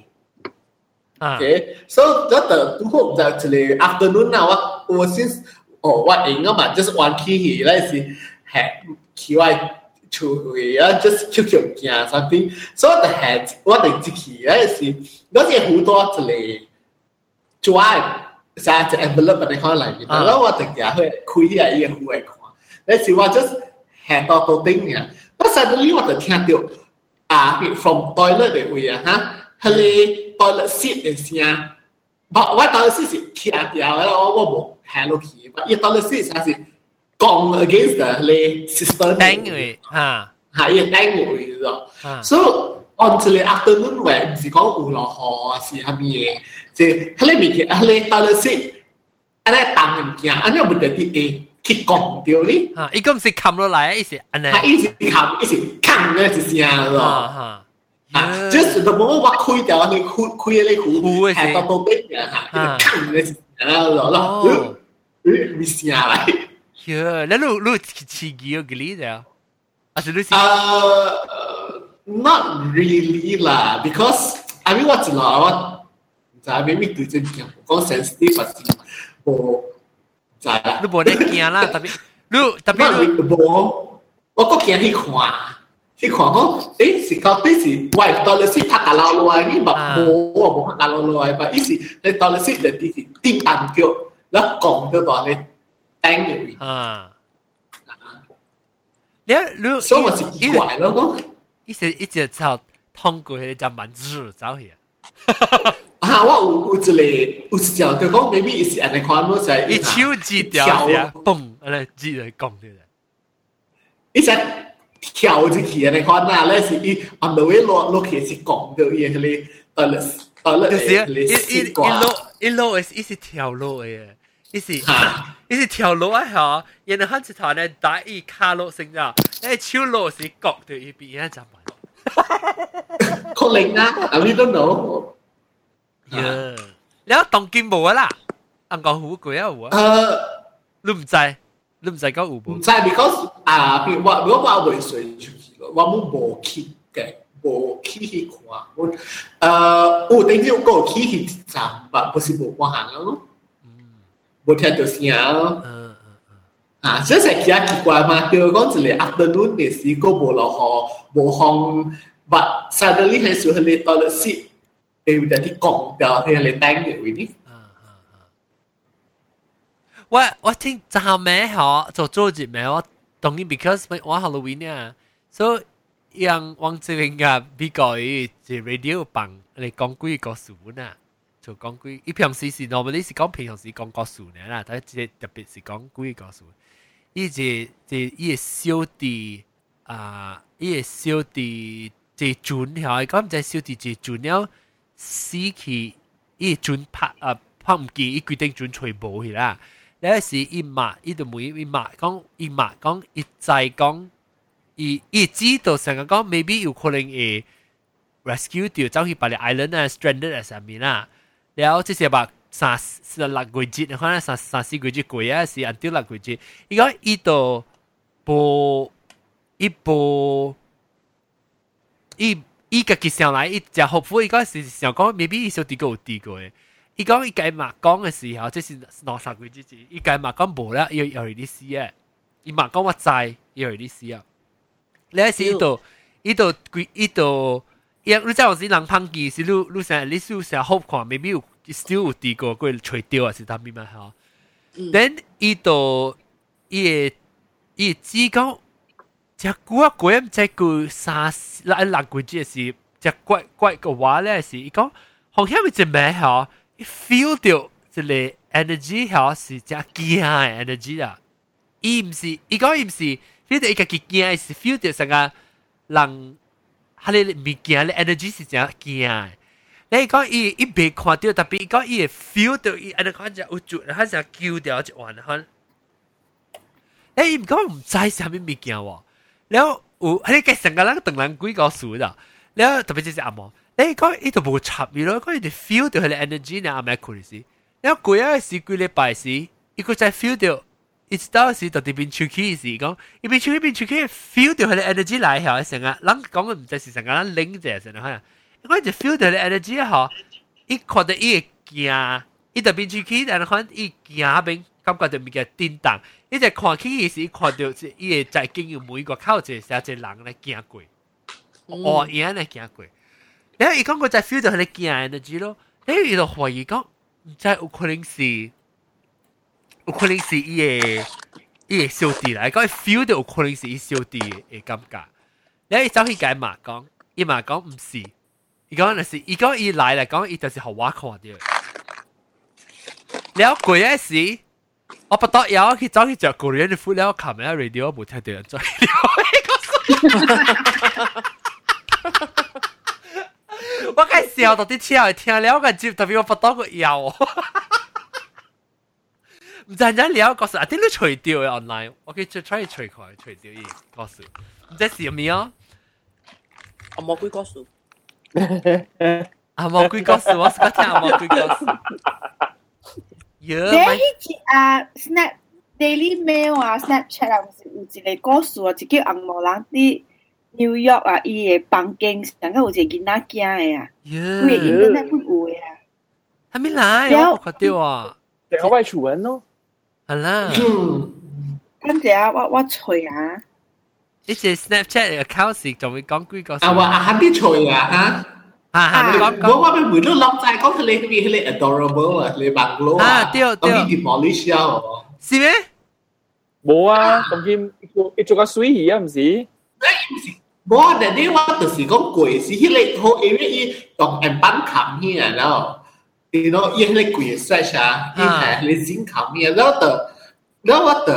Okay, so that the tu hope that today afternoon now what was this oh what in mà just one key here like see had key white to yeah just 跳跳件 something so the head what the key like see 嗰啲好多today drive 成只 envelope 你可能嚟，然后我直日去开啊依个户嚟看，你是话 just 行到到顶嘅，但 suddenly 我就听到啊，from toilet 嘅位啊吓，佢哋 toilet seat 嘅声，我我 toilet seat 是听掉啦，我我冇行落去，依 toilet seat 系是讲 against the 你 system 顶嘅吓 系一顶会咗，所以。on 这个 afternoon 位唔是讲有落雨啊，是系咩嘢？ 即系迄个物件，迄个到底是安尼当物件，安尼唔得啲诶去讲掉哩。啊，伊个唔是冚落来，伊是安尼。系伊是冚，伊是冚咧一声咯。啊，就是都冇我开掉，你开开嗰啲壶，系到到边啊？吓，冚咧一声咯，咯，诶，咪声来。哟，那路路刺激有个例子啊？啊，是路是？呃。Not really lah, because I mean what's lah what 就系 maybe 对正讲讲 sensitive 还是冇就系啦。你冇得惊啦，特别你特别你冇，我个惊去看。去看讲，诶是到底是喂到底是拍架老落嚟，你冇冇冇拍架老落嚟，但意思你到底是你啲是叮当叫，然后讲到话你顶入去。啊，你你所以我是奇怪咯讲。一直一直走通过迄只文字走去。 啊，我有有一个有一条就讲，maybe 伊是安尼看，我系一手指条呀，嘣，安尼指嚟讲嘅。伊只跳入去安尼看啦，咧是伊 on the way 落落去是讲到伊嗰啲，诶咧诶咧，就是一一一落一落系一是跳落嘅。伊是伊是跳落啊吓，然后开始头咧打伊卡落成咗，诶手落是角到伊边啊，就系。可能啊，I don't know。 呀，你有当剑冇啊啦？按讲好贵啊有啊？诶，你唔知，你唔知讲有冇？唔知，because 啊，譬如我如果我未水出去咯，我冇冇去嘅，冇去去看。我诶，我等于我去去站吧，不是冇关行咯。冇听到声咯。啊，所以成日奇怪嘛，叫讲一个 afternoon 嘅时个无落雨，无风，but suddenly 系时候你到了 时，你会有啲降掉，系你等嘅位啲。我我听昨下尾嗬做做节目，我当然 because 我 Halloween 啊，所以让王志荣嘅比较系 radio 帮嚟讲几个数啊。就讲几，伊平时是 normally 是讲平时讲故事呢啦，但系特别是讲几个故事。伊就就伊个小弟啊，伊个小弟就转下，讲唔知小弟就转了 死去，伊准拍啊拍唔見，伊決定准吹無去啦。那時伊罵，伊就問伊罵講，伊罵講，伊再講，伊伊知道成日講，maybe 有可能會 rescue 掉走去別個 island 啊，stranded 啊上面啦。然後即時話三四六個月，可能三三四個月過啊，是 until 六個月。伊講伊就無，伊無，伊。伊个结上来，伊就学府，伊个是想讲，maybe 伊小弟个有啲个嘅。伊讲伊计嘛讲嘅时候，即是两三个节节，伊计嘛讲无啦，要要啲事嘅。伊嘛讲我知，要啲事啊。你喺是依度依度依度。因你在我是人胖机是你你成你是成好看，maybe 有 still 有啲个佢吹掉啊，是他咪咪吓。then 伊度伊伊只讲 只古啊古唔知句三六六句即系只怪怪个话咧是，伊讲好像咪只咩吓，feel 到即系 energy 吓是只惊嘅 energy 啦。伊唔是，伊讲伊唔是 feel 到一个惊系是 feel 到成个人。哈你物件咧 energy 是真惊。你讲伊伊未看到，特别讲伊会 feel 到伊安尼看只有จุด，佢就揪掉一环佢。诶，伊唔讲唔知系咩物件喎。 你好喺你成个人同人鬼搞数咋你好特别谢谢阿毛你讲亦都冇差别咯 be 你 feel 到佢嘅 energy 呢，阿麦 i'm equally sick 果再 feel 到 i see great advice it feel the，it starts 做啲邊出 key 士。講，it be 出去邊出 key，feel 住佢哋 energy 嚟。喺成日，諗講嘅 this it's not going feel 到佢嘅 energy it's going 到边出气，然后 the energy it's，it 可 it 原 it 原伊在看起是看到伊会在经营每一个靠近一只人来行过，哦，伊安尼行过。然后伊讲过在 feel 到佢哋惊嘅，你知咯？诶，伊就怀疑讲，在有可能是，有可能是伊诶，伊嘅小弟嚟，讲 feel 到有可能是伊小弟嘅感觉。然后伊走去解马讲，伊马讲唔是，伊讲那是，伊讲伊来嚟讲，伊就是好挖矿啲。你后鬼一时。我不得要去走去食 Korean 嘅 food 了，卡咩 radio 冇听到人做了， 我该笑到啲听听了个接，特别我发到个腰。唔知人聊告诉啊，点都除掉嘅 online，我可以 try 除佢除掉伊告诉，唔知是咩啊？阿魔鬼告诉，阿魔鬼告诉，我是个听阿魔鬼告 诉。耶！你一啊 Snap Daily Mail 啊 Snapchat 啊，有一个告诉啊，一叫红毛人啲。New York 啊，伊嘅房间上个有一个囡仔惊嘅啊，佢嘅 internet 不有嘅啊，还没来，我看到啊，有外传闻咯，系啦，跟住啊，我我吹啊，呢只 Snapchat account 是仲会讲几个？啊，我啊啲吹啊吓。啊 哈，你讲讲，我咪每都谂晒讲佢哋佢哋 adorable 啊，你白佬啊，对对，咁啲 demolish 啊，是咩？冇啊，咁见一做个水鱼啊，唔是？诶，唔是。我但系我就是讲贵是迄个好，因为伊用円板冚起来，然后你know 伊迄个贵 stretch 啊，伊系你剪冚起来，然后就然后我就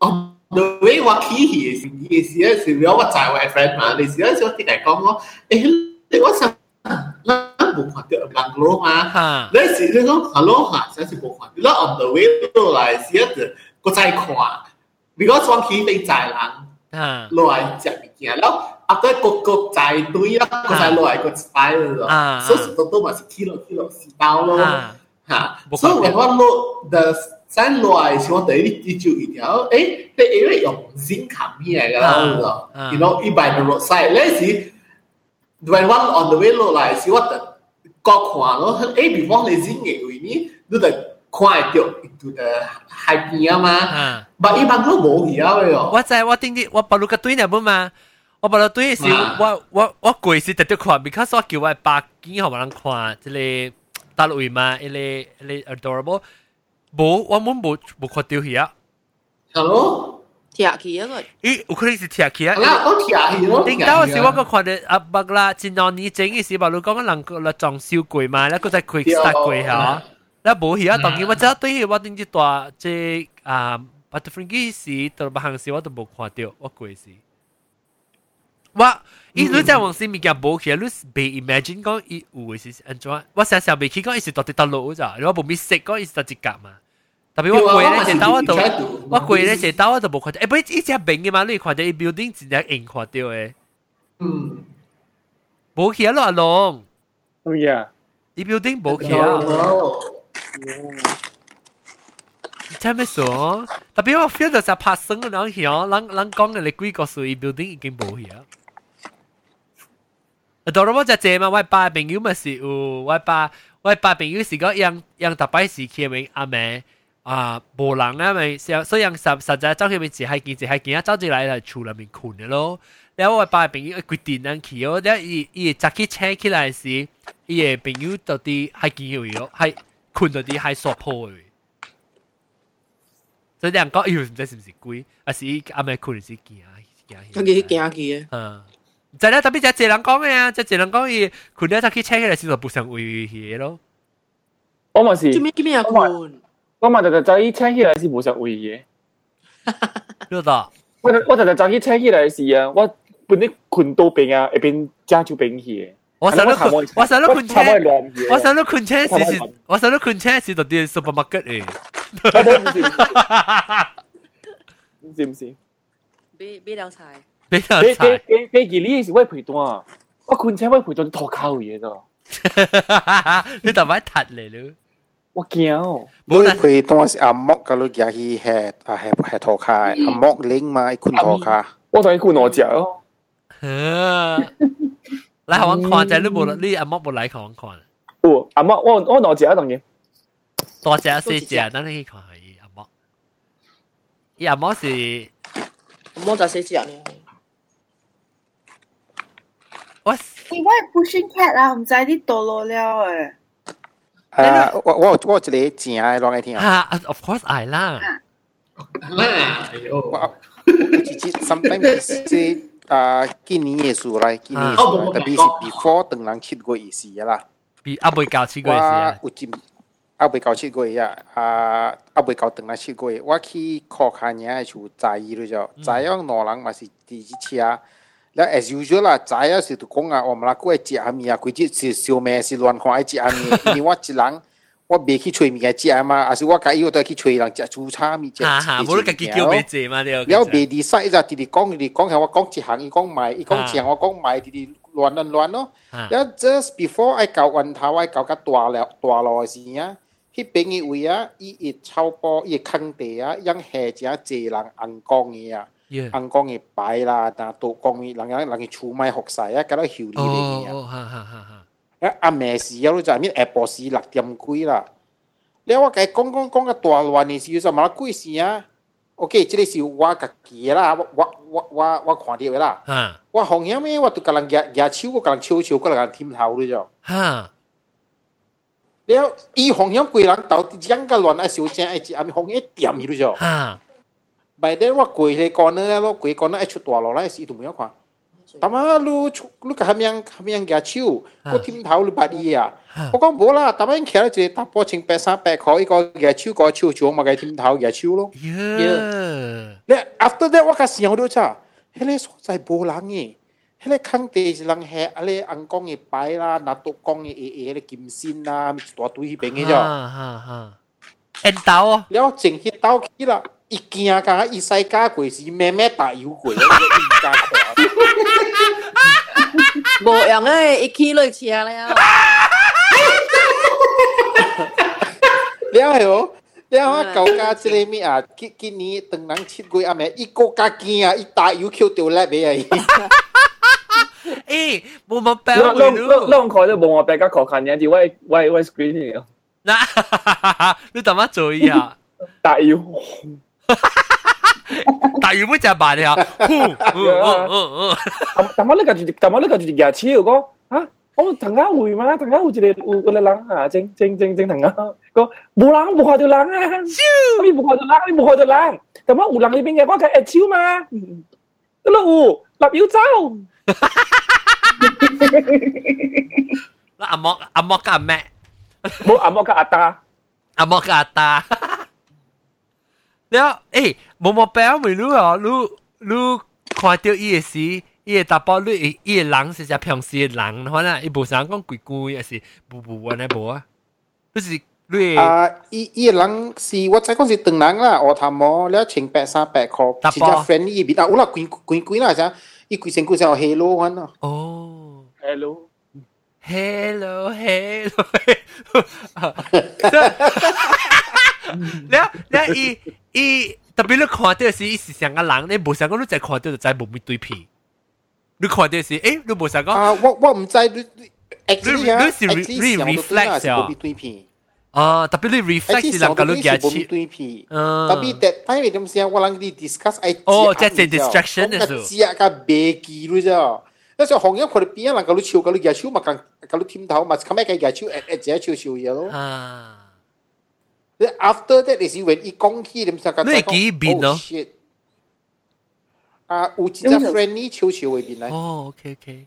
哦，the way 我起去嘅时，嘅时咧是了我在我 friend 嘛，你时咧我听嚟讲我，诶，你我想。 咱冇看到人路嘛，你时你讲 hello 吓，真是冇看到。你 on the way 落来时一就个再看，because 我起飞在人。落来食物件，然后啊个个个在堆啦，个在落来个 style 咯，所以都都嘛是 kilo kilo 四包咯，吓，所以我话落的山落来时，我第一啲就一条，诶，你因为用线冚起嚟㗎啦，然后一百个 roadside，那时 Dwayne Wall on the way lo lại si what có khoa nó hết ấy bị vong lấy gì nghệ vì ní. Đưa tới khoa tiêu đưa tới hai bia mà. Mà ít bạn không bố hiểu rồi tôi tại tôi tính đi tôi bảo lúc cái tuổi này bữa mà? Tôi bảo lúc tuổi thì tôi tôi tôi quỳ thì tự khoa because tôi kêu tôi bà kia họ bạn khoa cái này ta lùi mà. Cái này cái này adorable. Bố tôi muốn bố bố khoa tiêu hiểu hello? 拆去啊个。伊有可能是拆去啊。啦，我拆去咯。顶到是我个看着阿伯啦，前两年前伊是嘛，如讲个人个装修贵嘛，那个再贵杀贵吓。那无去啊，当然我只对去我顶只大即啊，巴特芬基是到别项事我都无看着，我贵是。我伊你在往新物件无去，你袂 imagine 讲伊有诶是安怎？我想想袂去讲伊是到底到落咋，然后无咪识讲伊是到一格嘛。特别我贵咧，只刀我都我贵咧，只刀我都冇看到。诶，不，伊只平嘅嘛，你看到伊 building 真系硬看到嘅。嗯，冇起啊，阿龙。哦呀，伊 building 冇起啊。真咩数？特别我 feel 到就拍生嘅两样，人人讲嘅你几个数 building 已经冇嘢。到咗我就借嘛，我爸朋友咪是有，我爸我爸朋友是个样样特别时期咪阿妹 啊無人啊咪，所以樣實實在走去咪自係見自係見啊，走住嚟嚟厝裏面困嘅咯。然後我爸朋友決定人去哦，然後伊伊扎起車起來時，伊嘅朋友到底係見有嘢，係。困到啲係索破嘅，所以人講，哎呦，唔知是唔是鬼，還是阿咪困是驚驚。佢佢驚佢啊！就咧特別就謝人讲嘅啊，就謝人講伊困咗就去 check 起來先就不想危險咯。我咪是，做咩啊困？我咪就就走去 check 起来是不上危險。知道？我我就就走去 check 起来是啊，我本啲困到病啊，一邊加就病去。我想到我上到困车，我上到困車時是，我上到困車時就啲 supermarket 誒。唔知唔知？俾俾兩菜，俾兩菜。俾俾幾呢時我陪檔，我困車我陪檔托靠嘢啫。你特擺突嚟咯。我惊。冇陪档是阿莫个路嘢去系啊系系托卡，阿莫拎嘛困托卡。我同你困我只咯。嚟学揾看就你冇你阿妈冇嚟学揾看。哦，阿妈我我攞只啊，当然。多只四只，等你去看下阿妈。伊阿妈是阿妈就四只咧。我我系 pushing cat 啊，唔知啲堕落了诶。 啊，我我我一个正嘅讲你听啊。啊，of course I 啦。啦，哎呦，我自己 sometimes 是。啊，今年嘅数嚟，今年数嚟，特别是 before 等人去过意思啦。比阿妹教去过意思啊。有一 啊未够七个月啊，啊啊未够等来七个月，我去考下嘢就在意了就，在样两人嘛是第一次啊。 as usual 啦，仔要是著讲啊，我们那个食阿面啊，规只是小妹是乱看爱食阿面，因为我一人我未去吹面食啊嘛，啊是我家要都去吹人食粗茶面食。啊哈，你叫嘛？你要别的晒一只，直直讲，直直讲，我讲一行，伊讲卖，伊讲讲，我讲卖，直直乱乱乱咯。要 just before I 搞完头，我搞个大了大了事啊。去边一位啊，伊一超波，伊坑地啊，让下只济人硬讲伊啊。yeah. ăn con nghiệp bài là ta tụ con mi lăng lăng chú mai học sai á cái đó hiểu lý này nha á à mẹ sĩ á lúc giờ mi apple sĩ lạc tiệm quý là nếu cái con con con cái tòa loạn này sĩ sao mà quý gì á ok chỉ là sĩ wa cái kia là wa wa wa wa khoản đi vậy là wa hồng hiếm ấy wa tụ cái lăng giá giá chiếu cái lăng chiếu chiếu cái lăng thêm thầu rồi chứ nếu y hồng hiếm quý lăng tàu chỉ ăn cái loạn ai xíu chén ai chỉ ăn hồng hiếm tiệm gì rồi chứ by then what quỷ thì còn nữa what quỷ còn nữa ai chụp tòa lò lại sĩ tụi mình khoa tama lu lu cái hàm yang hàm yang gà chiu có thêm thảo lu bát gì à có con bố là tama anh khéo chỉ tập bỏ chừng bé sáng bé khó có gà chiu có chiu chuông mà cái thêm thảo gà chiu luôn yeah after that what cái gì đó cha hay là số tài bố lăng gì hay là khăng tê lăng hè hay là ăn con gì bài là nát tổ con gì ế ế là kim xin là tòa tuổi bên cái cho anh tao léo chỉnh khi tao khi là 一惊甲一塞加鬼是慢慢打油鬼，那个硬。无用诶，一气落车了。了哦，了啊！搞家即个咩啊？今今年当人七月阿妹，一个家惊啊！一打油球掉来未啊？诶，无毛白弄弄弄开都无毛白甲可看，你外外外 screen。那，你怎么做呀？打油。但原本就係扮你下，咁我呢個住，咁我呢個住牙齒又講嚇，我藤家會嘛，藤家會就嚟會會嚟冷啊，正正正正藤家個冇冷冇開到冷啊，你冇開到冷，你冇開到冷，咁我胡冷呢邊嘅，我梗係超嘛，得啦胡立妖周，嗱阿莫阿莫加阿咩，冇阿莫加阿達，阿莫加阿達。了，诶、欸，毛毛白咪你哦，你你看到伊个时，伊个大包你伊个人是只平时个人，可能伊无啥讲鬼故，也是不不安尼无啊，就是你啊，伊伊个人是我再讲是长人啦，学他毛了千八三百块，是只 friend 伊边啊，我啦鬼鬼鬼啦啥，伊鬼成鬼成 hello 款咯，哦，hello。Hello, hello. 了了伊伊特别你看到是伊是上个人，你无想讲你再看到就再无咪对片。你看到是诶，你无想讲啊，我我唔知你你你是 reflect 啊，啊，特别你 reflect 是人家你嘅切，嗯，特別 that time 咁先，我諗你 discuss 係哦，即係 distraction 嘅時候，只啊個白記咯啫。那時候行業佢哋邊啊，人家你笑，人家你嘅笑嘛，人家你點頭嘛，咁咪嘅嘅笑，誒誒，只笑笑嘢咯。啊。After that is when 一講起點先講。你幾邊咯？啊，有一隻 friendly 笑笑嘅邊嚟。哦，OK OK。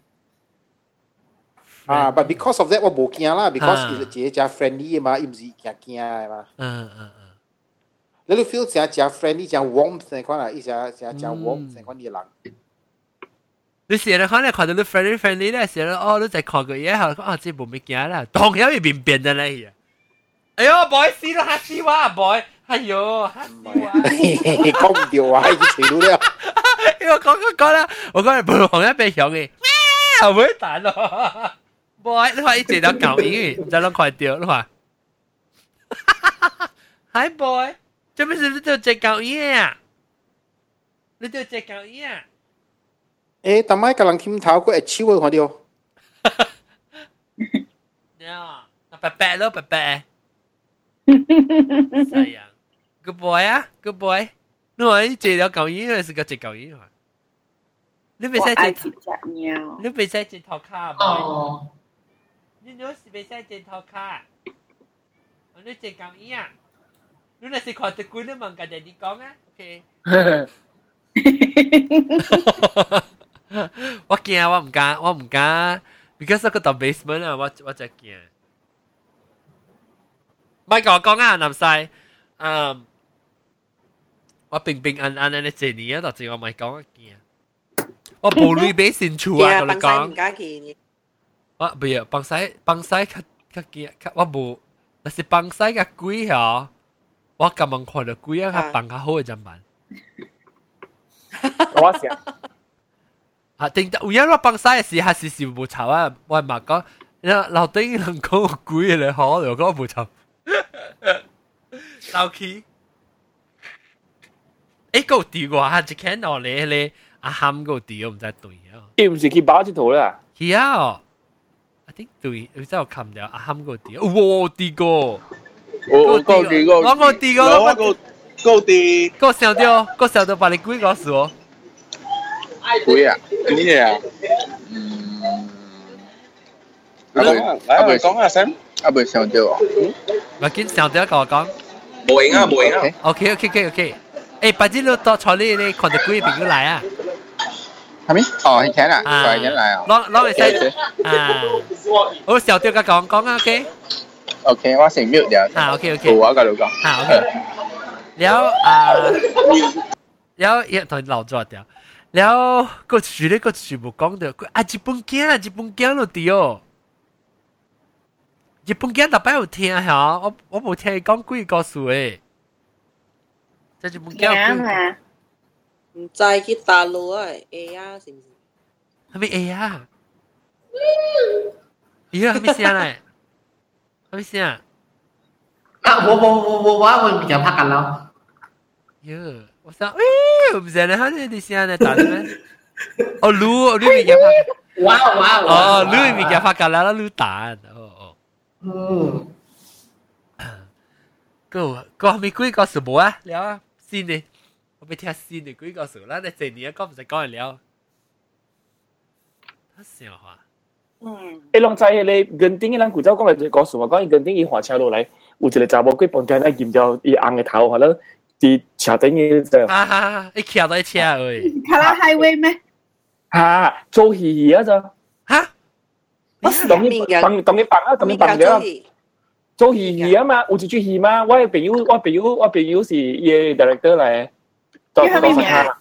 啊，but because of that 我冇驚啦，because 伊係只 friendly 嘛，伊唔是驚驚嘅嘛。嗯嗯嗯。你都 feel 成只 friendly 只 warmth 嘅款啊，伊只只只 warmth 嘅款啲人。你成日可能看到你 friendly friendly 咧，成日哦，你就看個嘢後，啊，這冇咩驚啦，當然要變變的咧。哎呦，boy，死啦，吓死我，boy，哎呦，吓死我，讲唔掉啊，已经除到了。因为讲讲讲啦，我讲系背行一边响嘅，后尾弹咯。boy，你话一直都搞音，唔知攞快掉，你话，Hi boy，做咩事你都只搞音啊？你都只搞音啊？诶，但系个人听头佢系超嘅，看到。呀，白白咯，白白。 系啊，Good boy 啊，Good boy。你话你借咗旧音，还是个借旧音啊？你别使借，你别使借头卡哦。你有时别使借头卡，你借旧音啊？你那是看得贵，你问个爹哋讲啊？OK。我惊，我唔敢，我唔敢，because 嗰个 basement 啊，我我真 惊。 咪讲讲啊，南西，嗯，我平平安安安尼一年啊，就系我咪讲一件。我无类俾先处啊，同你讲。我唔系，帮西帮西较较见，我无，但是帮西嘅鬼嗬，我咁样看到鬼啊，佢帮较好嘅怎办？我想。啊，定得有人帮西嘅时，系时时无吵啊，我系咪讲？老丁人讲个鬼嚟好，又讲无吵。 老 key，诶个调我系只看到你咧。阿喊个调唔知对啊！伊唔是去包只图啦，系啊！我啲对，佢真系冚掉阿喊个调，哇啲个，我个啲个，我个啲个，我个个啲，个小调，个小调把你鬼告诉我。鬼啊！咩啊？嗯，阿妹，阿妹讲下 아뭐 상대요. 맞긴 상대요 거 거. 뭐잉아 뭐잉아. 오케이 오케이 오케이 오케이. 에 바지로 또 저리 내 컨택구이 비교 라야. 하미? 어, 괜찮아. 아, 괜찮아요. 너, 너 왜, 아, 어,小 tiêu các con, con ok. Ok, hoa sẽ mute được. À, ok, ok. Đủ quá cả đủ cả. À, ok. แล้วอ่าแล้วเอ๊ะตอนเราจอดเดียวแล้วก็ชื่อเลยก็ชื่อบ่กองเด้ออาจจะปุ่งแก่อาจจะปุ่งแก่เนาะติอ๋อ 日本惊特别有听吓，我我冇听讲鬼故事诶。即系日本惊。唔知去大陆啊，A 啊，是唔是？系咪 A 啊？咦，系咪先嚟？系咪先啊？啊，我我我我我我比较拍紧咯。哟，我想，诶，唔知咧，佢哋先嚟打咩？哦，卢，卢咪嘅拍。哇哇哇！哦，卢咪嘅拍紧啦，卢打。 哦哦。嗯。个个系咪鬼个什么啊？聊啊，先呢？我被听先你鬼个数啦，你这年讲唔使讲了。他笑话。嗯。诶，拢知你gần顶咱古早讲嘅故事嘛，讲伊gần顶伊滑车落来，有一个查某鬼绑架咧，验咗伊红嘅头，可能伫车顶嘅就。哈哈哈！伊骑在车诶。卡拉 highway 咩？吓，做戏戏啊就。 吓？我是当你当当你绑啊，当你绑咗。做戏戏啊嘛，有一出戏嘛，我朋友我朋友我朋友是伊嘅 director 嚟。叫咩名啊？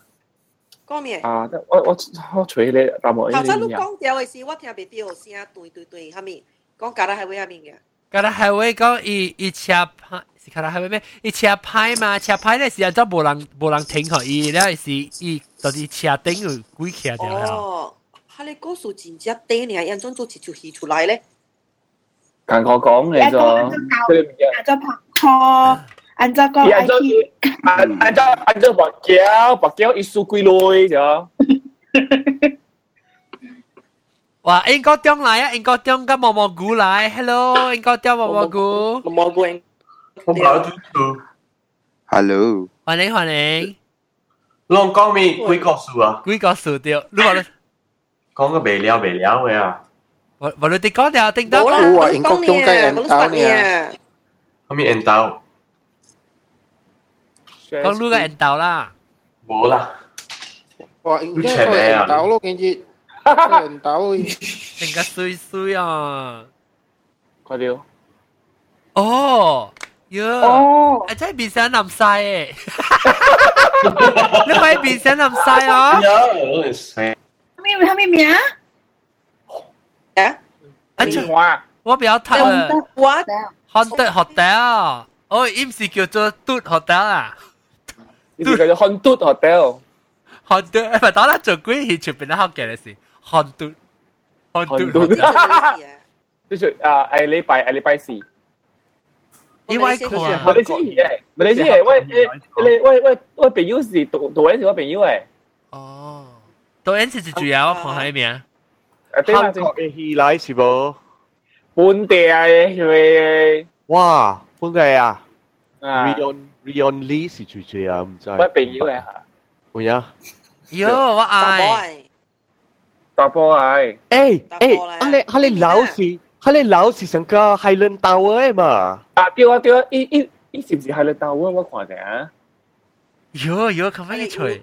讲咩？啊，我我我随你答我。头先你讲掉嘅时，我听袂到声，对对对，系咪？讲加拉系会下面嘅。加拉系会讲伊伊车牌是加拉系会咩？伊车牌嘛，车牌咧时候都无人无人停可伊咧是伊就是车顶有鬼骑掉啦。 哦，哈你故事真正顶你系安怎做一出戏出来咧？跟我讲你就，就拍拖。按照讲，按照按按照按照白胶白胶一数几类就。哇！英国中来啊！英国中跟毛毛菇来，Hello！英国中毛毛菇，毛毛菇，我跑住住。Hello，欢迎欢迎。拢讲咩鬼故事啊？鬼故事对，你话你 讲个未了未了嘅啊？我我你哋讲掉，叮当。我话英国中嘅人刀呢？系咪人刀？讲撸个人头啦，冇啦。哇，应该系人头咯，跟住人头，成个衰衰啊！快啲！哦，哟，哦，真系变成南西诶！你可以变成南西哦。有，我识。 咩咩咩名？啊？啊，我我比较睇啊。What? Haunted Hotel，哦，唔是叫做 Dude Hotel 啊。呢个叫 Haunted Hotel，Haunted 唔系打啦，做鬼戏出边咧学嘅事，Haunted，Haunted，即系啊，系礼拜系礼拜四。因为佢系马来西亚，马来西亚，我我我我我朋友是读读紧是我朋友诶。哦， 读紧是主要学喺边啊？韩国嘅戏来是冇？本地嘅系哇，本地啊，Rion Rion Lee 是最最啊，唔知。我朋友嚟吓。会啊。哟，我爱。大波系。诶诶，阿你阿你老是阿你老是成个海伦岛嘅嘛？啊对啊对啊，伊伊伊是唔是海伦岛啊？我看下。 哟哟，咁样吹。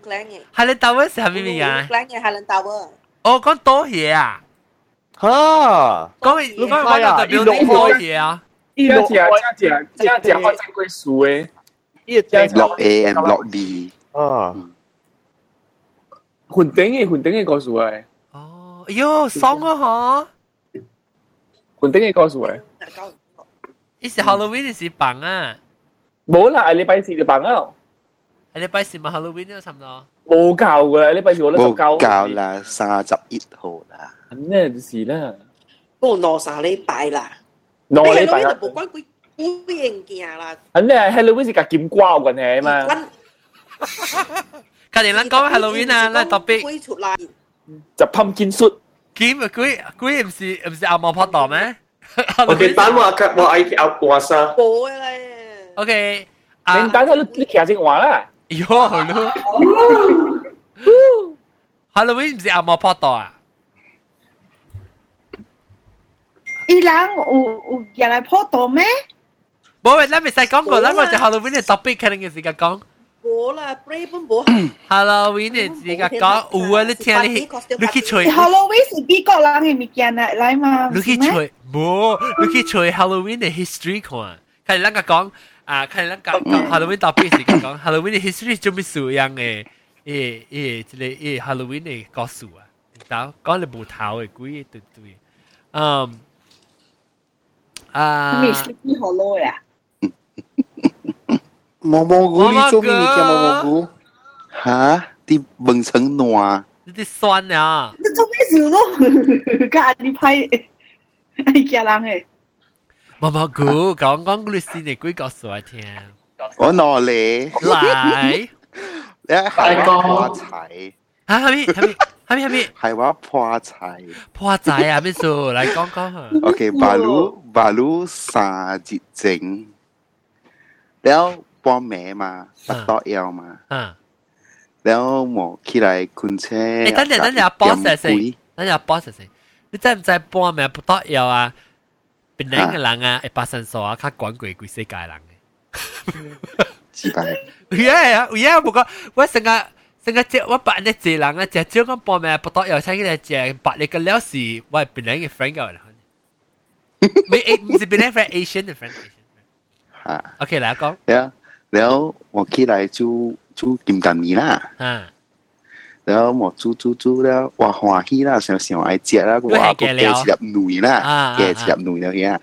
海伦岛系系咩名啊？海伦岛。哦，讲多嘢啊！吓，讲你讲讲代表啲多嘢啊！ 一落正正正正发生过事诶，一正落 A M 落 B。啊，混顶嘅混顶嘅个数诶。哦，哟，爽啊嗬！混顶嘅个数诶。伊是 Halloween 是棒啊！冇啦，礼拜四就棒啊！ 礼拜四咪 Halloween 咯，差唔多。冇教嘅，礼拜四我都教。冇教啦，三十一号啦。咩事啦？我攞三礼拜啦。攞礼拜啦。冇关几几样件啦。肯定系 Halloween 是夹剑瓜嘅呢嘛。近年咱讲 Halloween 啊，咱 topic。鬼出来。就 pumpkin suit。剑啊鬼鬼唔是唔是阿毛拍档咩？我哋单话我爱阿华沙。冇咧。 OK。你单佢你骑正话啦。 哟咯。Halloween 唔是阿毛拍档啊？伊人有有入来破档咩？冇，咱未使讲过，咱我就 Halloween 嘅 topic 肯定嘅时间讲。冇啦，play 本冇。 Halloween 嘅时间讲，有啊，你听你你去吹。 Halloween 是美国人嘅物件嚟嚟嘛？你去吹，冇，你去吹 Halloween 嘅 history 看。看咱个讲 啊，看咱讲讲 Halloween topic 时间讲 Halloween 嘅 history 做咩事样嘅？诶诶，即系诶 Halloween 嘅故事啊，到讲你无头嘅鬼对对，嗯。啊，咩是几好攞呀？蘑蘑菇，你做咩物件蘑蘑菇？吓，啲问成暖。你啲酸啊！你做咩事咯？家你派系家人诶。 蘑蘑菇，讲讲故事你鬼告诉我听。我攞你嚟，你系破柴。啊，系咪系咪？系咪系咪？系话破柴。破柴啊！咩事？嚟讲讲下。 OK，baru baru 三节整，แล้วป้อมแม่มาตัดต่อเอวมาแล้วหมอขี้ไรคุณเช่诶，等阵等阵，波实先，等阵波实先。你知唔知半暝不到腰啊？ 边两个人啊，会发生数啊，较管过几世界人嘅。是吧？有啊有啊，不过我成个。成个只我白你一人啊，只只讲半暝不到腰，请佢哋只白你个了是我系边两个 friend 嘅啦。ไม่ไม่ใช่เป็นแฟนเอเชียนเป็นแฟนเอเชียนฮะโอเคแล้วก็ แล้วแล้ว我起来煮煮金蛋米啦อ่าแล้ว 然后我煮煮煮了，哇欢喜啦，想想爱食啦，哇个加一粒奶啦，加一粒奶了遐。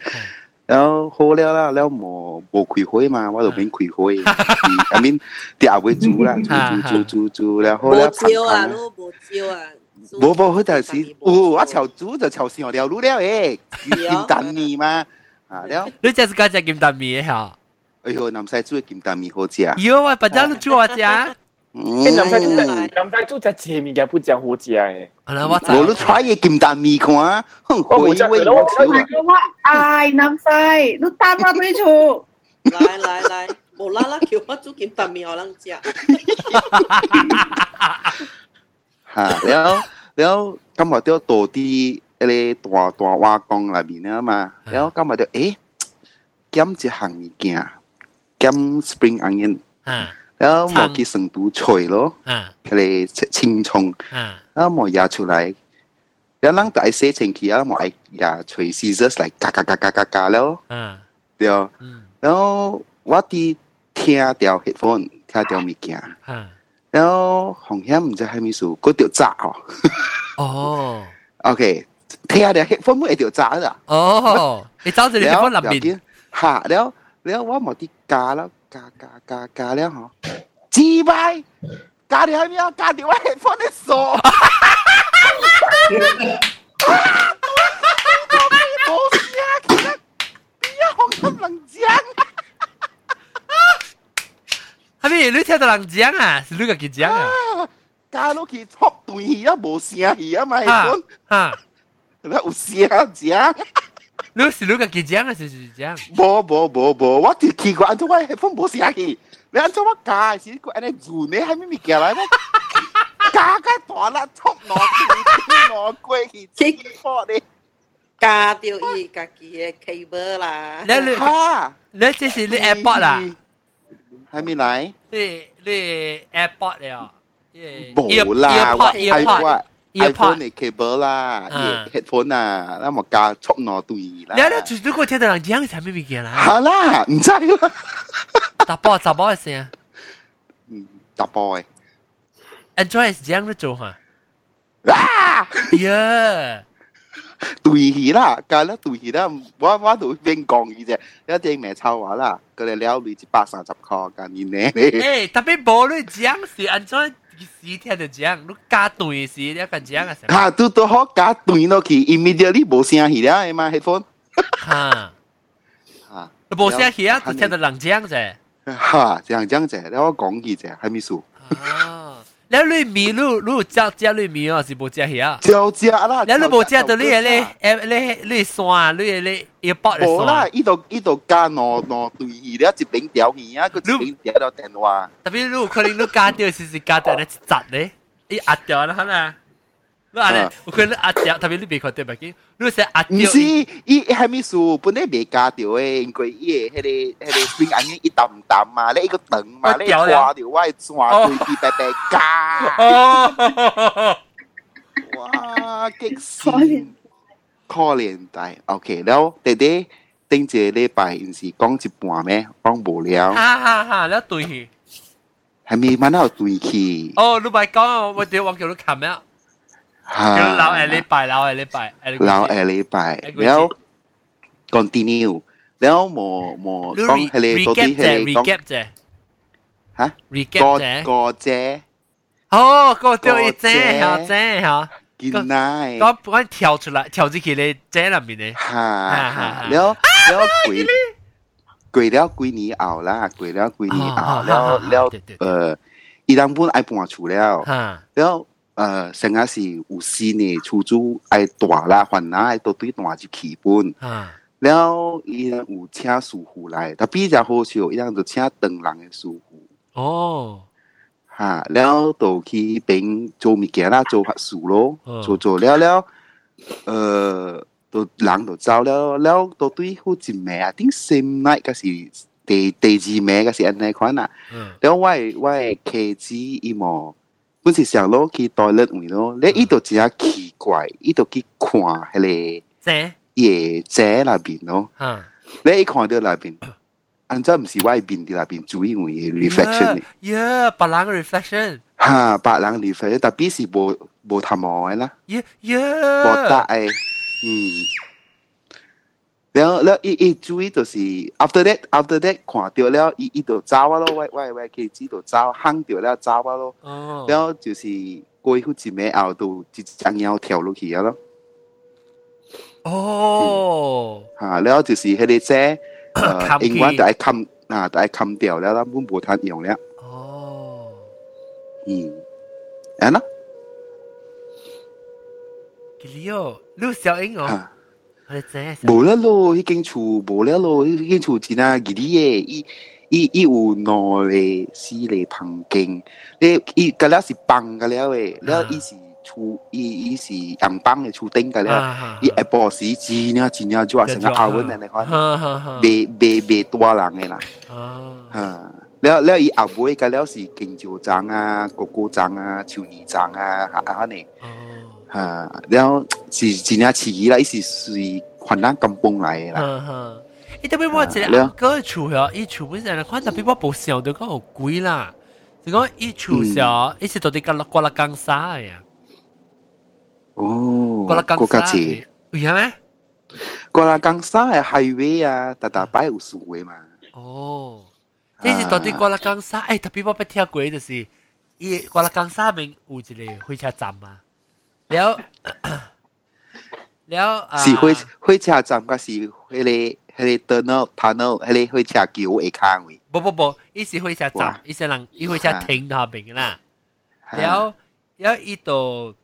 然後好了啦，了無無開火嘛，我就免開火。下面啲阿妹煮啦，煮煮煮煮煮，然後咧無椒啊，都無椒啊。無無，佢就係哦，我潮煮就潮上了，滷了誒，金蛋麵嘛，啊了。你真係講隻金蛋麵嚇？哎呦，南西煮嘅金蛋麵好食。有啊，不爭都煮我食。你谂晒做只，谂晒做只切面嘅，不只好食嘅。我都 try 嘢咸蛋面看，哼，我以为我少啊。唉，谂晒，你打翻俾错。来来来，无啦啦叫我做咸蛋面，我能食。哈，了了，今日都到啲嗰啲大大瓦缸入面啊嘛，了今日就诶，减一行物件，减 spring onion。啊。啊，莫去成都吹咯，佢哋青葱，啊，莫壓出來，有人大寫成去啊，莫壓吹 scissors 嚟嘎嘎嘎嘎嘎嘎咯，對，然後我啲聽掉 headphone，聽掉物件，然後紅響唔知係咩事，嗰條炸哦，哦，OK，聽掉 headphone 冇一條炸啦，哦，你走咗你 headphone 入邊，嚇，然後然後我莫啲加啦。加加加加了吼，鸡掰！加掉咩？加掉我 headphone 的锁。阿咪，你听到人讲啊？是你个去讲啊？加落去戳断去啊，无声去啊，咪讲，哈，有声讲。你是你个佢讲啊？是是讲？无无无无，我就奇怪，安怎我系风无声去？你安怎我加是个安尼做呢？系咪物件来咩？加个大啦，戳落去，落过去，清破你。加掉伊家己嘅 cable 啦。你你吓，你这是你 AirPod 啦？还没来？你你 AirPod 了？冇啦，我 iPod iPhone 嘅 cable 啦，headphone 啊，那么加速攞对啦。你你如果听到人讲系咩物件啦？系啦，唔知啦。打波打波嘅声，嗯，打波嘅。Android 系这样做吓。啊呀！对起啦，隔咧对起啦，我我都边讲嘅啫，一啲咩臭话啦，佢哋了你一百三十块㗎，你呢？诶，特别冇你讲是安 怎？时听就讲，你加对时你咁讲啊？吓，都都好加对落去，immediately 冇声气啦，嘛 headphone。吓吓，冇声气啊，就听到人讲啫。吓，这样讲啫，你我讲嘅啫，系咪数？啊。 你里面你你只只里面啊，是无只遐？就只啦。你你无只到你咧，诶你你山你你要北嚟山。无啦，依度依度加攞攞对鱼，你一边钓鱼啊，个一边钓到电话。特别你可能你加钓是是加到咧一扎咧，一压掉啦，可能。 あれ、これ阿姐特別你別看對白機，你是阿姐。唔是，伊係咪數本來未加掉誒？因為伊誒迄個迄個 spring onion 一啖啖嘛，你一個長嘛，你掛掉我係轉對比白白加。哇，激死！可憐仔，OK，然後弟弟頂一個禮拜，唔是講一半咩？講無聊。哈哈哈，你對去。係咪？咪那對去。哦，你咪講，我哋我叫你看咩？係。然後 AirPlay，然後 AirPlay，AirPlay。然后 continue，然後冇冇。都 re，reget 啫，reget 啫。嚇？reget 啫？哦，過多一陣，一陣嚇。見啦！我幫你跳出來，跳入去咧，這裏面咧。嚇！然后，然后鬼，鬼了鬼你敖啦，鬼了鬼你敖。然后，然后，呃，一兩步挨半下出了。啊！然后。呃，剩下是有四年出租爱大啦，还哪爱都对大就起本。嗯，然后伊有请师傅来，他比较好笑，伊样就请东人的师傅。哦，哈、啊，然后都去边做物件啦，做法事咯，做做了了，呃，都人都走了，然后都对好几枚啊，顶新买个是。第第几名个是安尼款啊，嗯、然后我我 K G 一模。本是想攞去待日围咯，你呢度真系奇怪，呢度去看系咧，野姐那边咯，你看到那边，按照唔是外边啲那边，主要为 reflection 嘅，耶，白人嘅 reflection，吓，白人 reflection，特别是无无头毛嘅啦，耶耶，冇大，嗯。然后，然后伊伊注意就是 after that after that 看到了，伊伊就走啊咯，我我我可以知道走，行到了走啊咯。哦。然后就是过去一暝后，就一张腰跳落去啊咯。哦。啊，然后就是迄个在，呃，英文就爱砍啊，就爱砍掉了，咱本无通用了。哦。嗯，安那。吉利哦，你小英哦。啊无啦咯，迄间厝无啦咯，迄间厝真啊，伊啲诶，伊伊伊有两个四个房间，你伊个了是放个了诶，了伊是。出伊伊是硬邦嘅出顶嘅咧，伊一波市字呢，字呢就話成個澳門人嚟講，未未未多人嘅啦。啊，แล้วแล้วอีอาบุยก็แล้วสิกินจิวจังอ่ะโกโก้จังอ่ะชิวนีจังอ่ะฮะฮะนี่ 啊，然后是真正似伊啦，伊是属云南金崩来嘅啦。伊特别我一个个厝嗬，伊厝本身看特别我冇想到讲好贵啦，就讲伊厝上，伊是到底个过啦江沙呀。哦，过啦江沙，有咩？过啦江沙系 highway 啊，大大摆有数位嘛。哦，即是到底过啦江沙，诶特别我不听过就是伊过啦江沙边有一个火车站嘛。 แล้วแล้ว是火火车站个是迄个迄个 tunnel tunnel 迄个火车桥会卡位。不不不，伊是火车站，伊是人伊火车停喺边啦。แล้วแล้ว伊度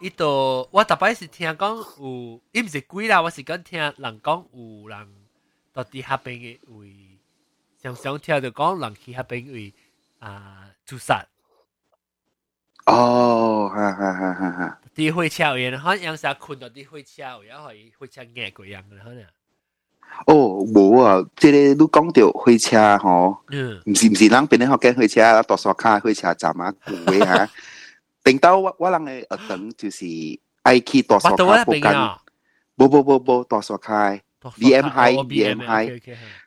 伊度我特别是听讲有，伊唔是贵啦，我是讲听人讲有人到底迄边嘅位，常常听到讲人去迄边位啊自杀。 哦，哈哈哈哈哈！啲火車位，可能有時困到啲火車位，可以火車壓過樣嘅可能。哦，冇啊！即系你講到火車吼，嗯，唔是唔是，人邊咧學緊火車，多數卡火車站啊，位啊，頂到我我人嘅學堂就是愛去大沙卡布間，不不不不大沙卡，BM high BM high，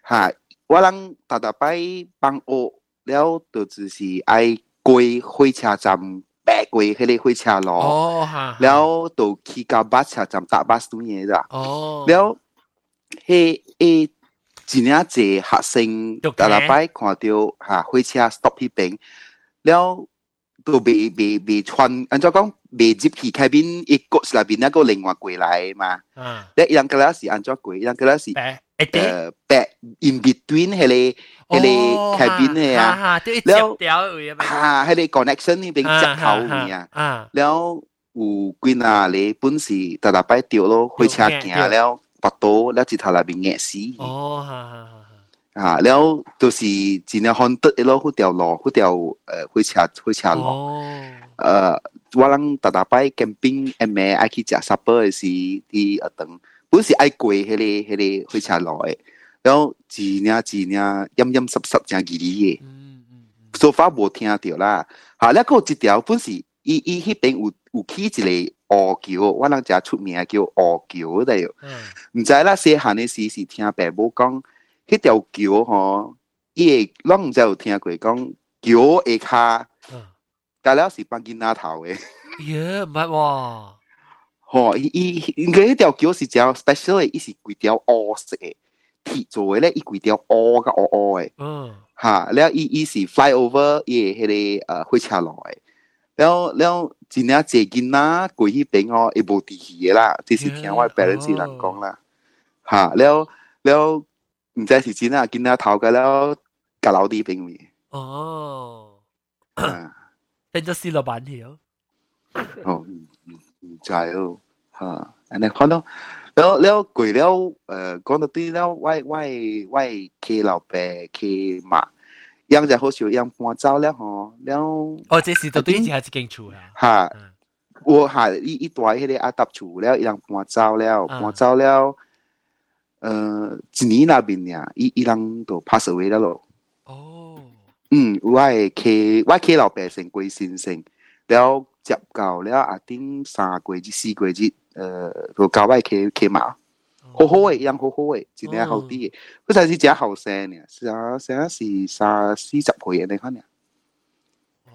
嚇，我人大大擺幫學了，就就是愛鬼火车站，八鬼迄个火车路，哦、然后就去到巴车站搭巴士嘢咋。哦，了，迄一几年级学生，大礼拜看到哈、啊、火车 stop 迄边，了，都未未未穿，按照讲？未接去开边，一个是那边那个另外过来嘛。嗯，一两个人是按照过，一两个人。诶，诶，in between 系你系你 cabin 系啊，然后吓系你 connection 呢边接头嘅啊，然后有关啊，你本时大大摆掉咯，开车行了，八多，然后他那边硬死。哦，吓吓吓，啊，然后就是尽量看得一路嗰条路，嗰条诶开车开车路，诶，我谂大大摆 camping，诶咩，爱去食 supper 是啲啊等。本是爱贵迄个迄个常老的，然后几年几年阴阴湿湿正几里嘢，说法无听着啦。好，那个一条本是伊伊迄边有有起一个鹅桥，我人家出名叫鹅桥的哟。毋、知啦，细汉的时是听爸母讲，迄条桥吼，伊会就毋知有听过讲桥下骹，但了是放金仔头的。耶，唔系喎。吼，伊伊搿一条桥是叫 special，伊是规条乌色诶，铁做诶咧，伊规条乌甲乌乌诶。嗯。哈，然后伊伊是 fly over 伊诶迄个呃火车路诶，然后然后一领坐近啦，过去边吼一部伫去诶啦，即是听我别人是人讲啦。哈，然后然后毋知是真啊，今仔头个了甲老弟边面。哦。变做死老板去哦。哦。child 哈，安尼看到，了了过了，呃，讲到对了，我我我去老爸去骂，养只好少养搬走了吼，了。哦，这是到对是还是间厝啊？哈，我哈一一大迄个阿搭厝了，养搬走了，搬走了，呃，一年那边呀，伊伊人都 pass away 了咯。哦。嗯，我系去我去老爸先归先生，了。接到了啊，顶三个月、四个月，呃，就郊外去去嘛，好好诶，养好好诶，真诶好滴诶，不才是只后生呢，是啊，现在是三四十岁诶，你看呢？哇，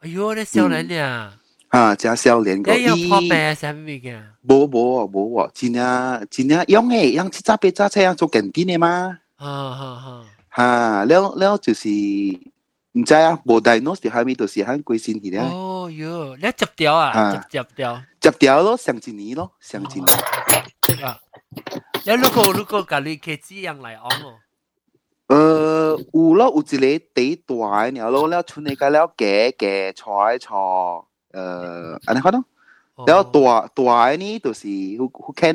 哎哟，你少年俩、嗯、啊，真少年个，哎呀，破病啊，啥物嘅？无无哦，无，真啊真啊，养诶，养只扎别扎菜，养做耕地诶嘛。啊哈哈，哈，了了就是，唔知啊，无 diagnose 还没到，身体咧。哦哟，你接掉啊？接接掉。接掉咯，上一年咯，上一年。啊，你如果如果家己开支样嚟讲哦。呃，有咯，有一个地大嘅鸟咯，了村里个了夹夹菜菜，呃，安尼看咯。了大大嘅呢，就是好好看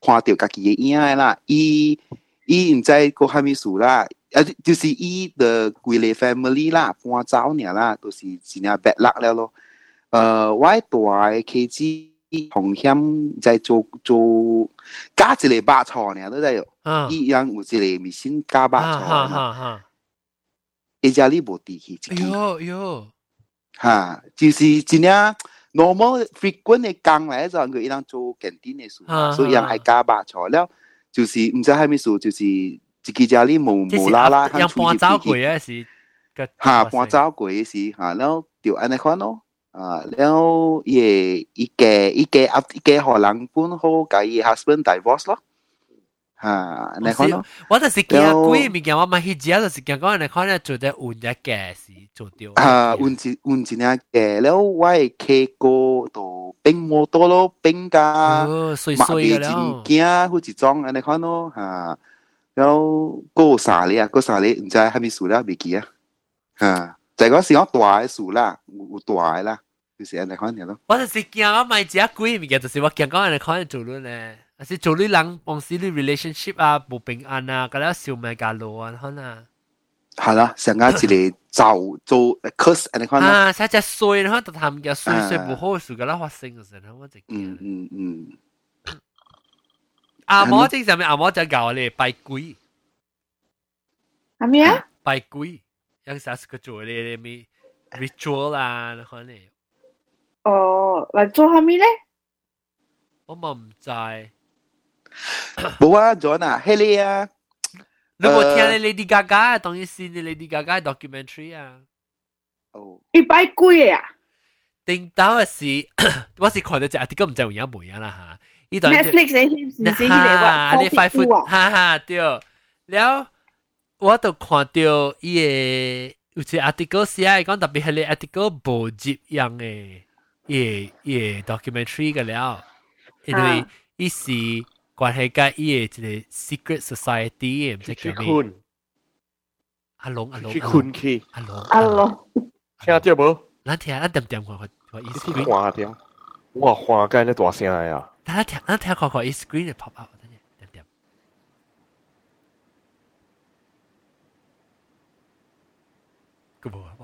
看到家己嘅影啦，伊伊唔知个虾米事啦。 啊，就是伊的规个 family 啦，搬走呢啦，都是真系 bad luck 了咯。呃，我大嘅 K G 红险在做做加一个巴错呢，都在有，伊样有一个咪先加巴错，一家里无地气。哟哟，吓，就是真正 normal frequent 嘅工嚟就佢一样做紧啲嘅事，所以样系加巴错了，就是唔知系咩事，就是。 自己家里无无啦啦，向搬走过嘅时，吓搬走过嘅时吓，然后就安尼看咯，啊，然后伊伊家伊家啊伊家互人本好甲伊 husband divorce 咯，吓，安尼看咯。我就是惊鬼物件，我咪去食就是惊讲安尼看咧做得换一嘅事做掉。啊，换一换一只嘅，然后我系企过度冰摩多咯，冰加碎碎嘅咯，惊好似装安尼看咯，吓。 然後過三日啊，過三日唔知係咪數啦，未記啊。嚇，就係講是講大嘅數啦，有大嘅啦，就是安尼款嘢咯。我就是驚我買一隻鬼物件，就是我驚講安尼款嘢做論咧，還是做你人公司啲 relationship 啊，無平安啊，嗰啲小咪加路啊，可能。係啦，成家一嚟就做 curse 安尼款啦。啊，成隻衰，然後就談嘅衰衰唔好嘅事，嗰啲發生嘅時候，我就驚。嗯嗯嗯。阿嬷正上面阿嬷就教我哋拜鬼。系咩啊？拜鬼，有时候个做啲咩 ritual 啊，可能。 哦，嚟做下咩咧？我咪唔知。冇啊，John 啊，系你啊。你冇听你 Lady Gaga 当然是你 Lady Gaga documentary 啊。哦，一百几啊？定到嘅是，我是看到只，啲个唔知有影冇影啦吓。 呢度 Netflix 你唔知呢个？你快阔，哈哈对。了，我就看到伊个有只 article 写讲特别系你 article 无接样嘅，伊伊 documentary 嘅了，因为伊是关系甲伊个一个 secret society 嘅，唔知叫咩。阿龙阿龙去困去，阿龙阿龙，听到无？咱听咱点点看看看伊 screen，看点，哇，看紧你大声 啊！咱听咱听看看伊 screen 嘅 pop up。个冇啊，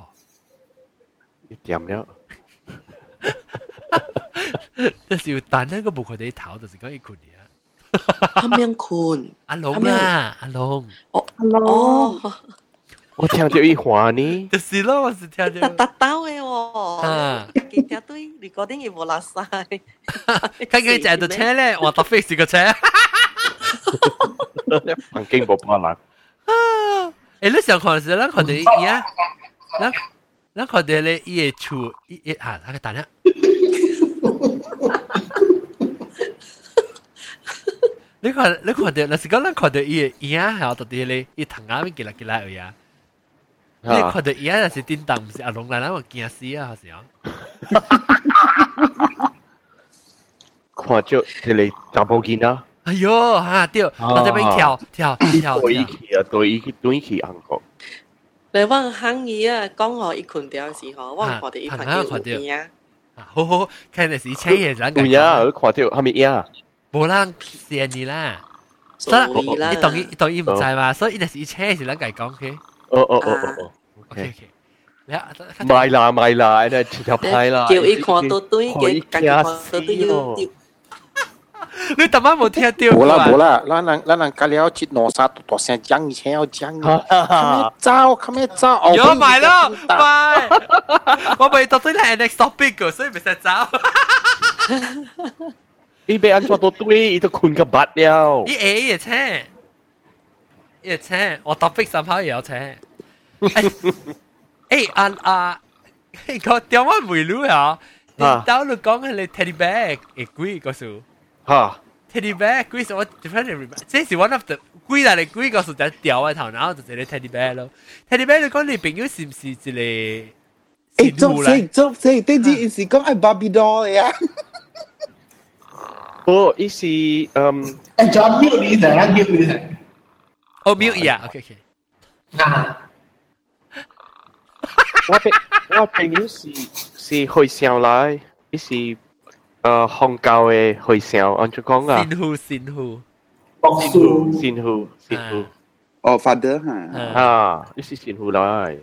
一点了。但是要等呢个冇佢哋头，就是讲一群嘢。咁样困，阿龙啊，阿龙，哦，阿龙， 我听到一话呢，就是咯，我是听到。特兜嘅喎，啊，见到堆，你嗰啲嘢冇甩晒。跟住就到车咧，我搭飞士个车。环境冇可能。诶，你上课时咧，佢哋而家。咱咱看到咧，伊个厝，伊伊啊，那个等下。你看，你看到，那是讲咱看到伊个影，还有到底咧，伊藤下面寄来寄来而呀。 你看到影，那是叮当，不是阿龙来，咱我惊死啊，好像。看到这里查甫囡仔。哎呦，哈对，我这边跳跳跳。对起啊，对起对起安个。你我行伊啊，讲我一群条时候，我看到一群条片啊。好好，看的是车嘢人。有呀，我看到系咪呀？冇人骗你啦。所以你当然当然唔知嘛，所以那是车是人计讲嘅。 哦哦哦哦哦。OK OK。买啦买啦，诶，条牌啦。叫伊看到对嘅，跟住看到对要。你特晚冇听到？冇啦冇啦，咱人咱人隔了接罗沙大声讲以前要讲，咩招咩招？有买咯，买，我咪到最系 next topic 嘅，所以咪使招。你被安怎到对，伊都困个八了。伊 A 也请， 也请，我 topic 三号也要请。诶啊啊！个电话回路啊，你到你讲系你 teddy bear 会贵个数。哈，teddy bear 龟是我 different，这是 one of the 龟嚟，龟个数就掉喺头，然后就系你 teddy bear 咯。teddy bear 你讲你朋友是唔是一个？诶，做死做死，啲啲是讲系 Barbie doll 呀。哦，伊是嗯，诶，John mute 你成日 mute 你成。 哦，mute 呀，OK OK。啊，我朋我朋友是是会上来，伊是。诶宗教嘅会上，按住讲啊。善护善护。博士。善护善护。哦，father 吓。啊，呢是善护来。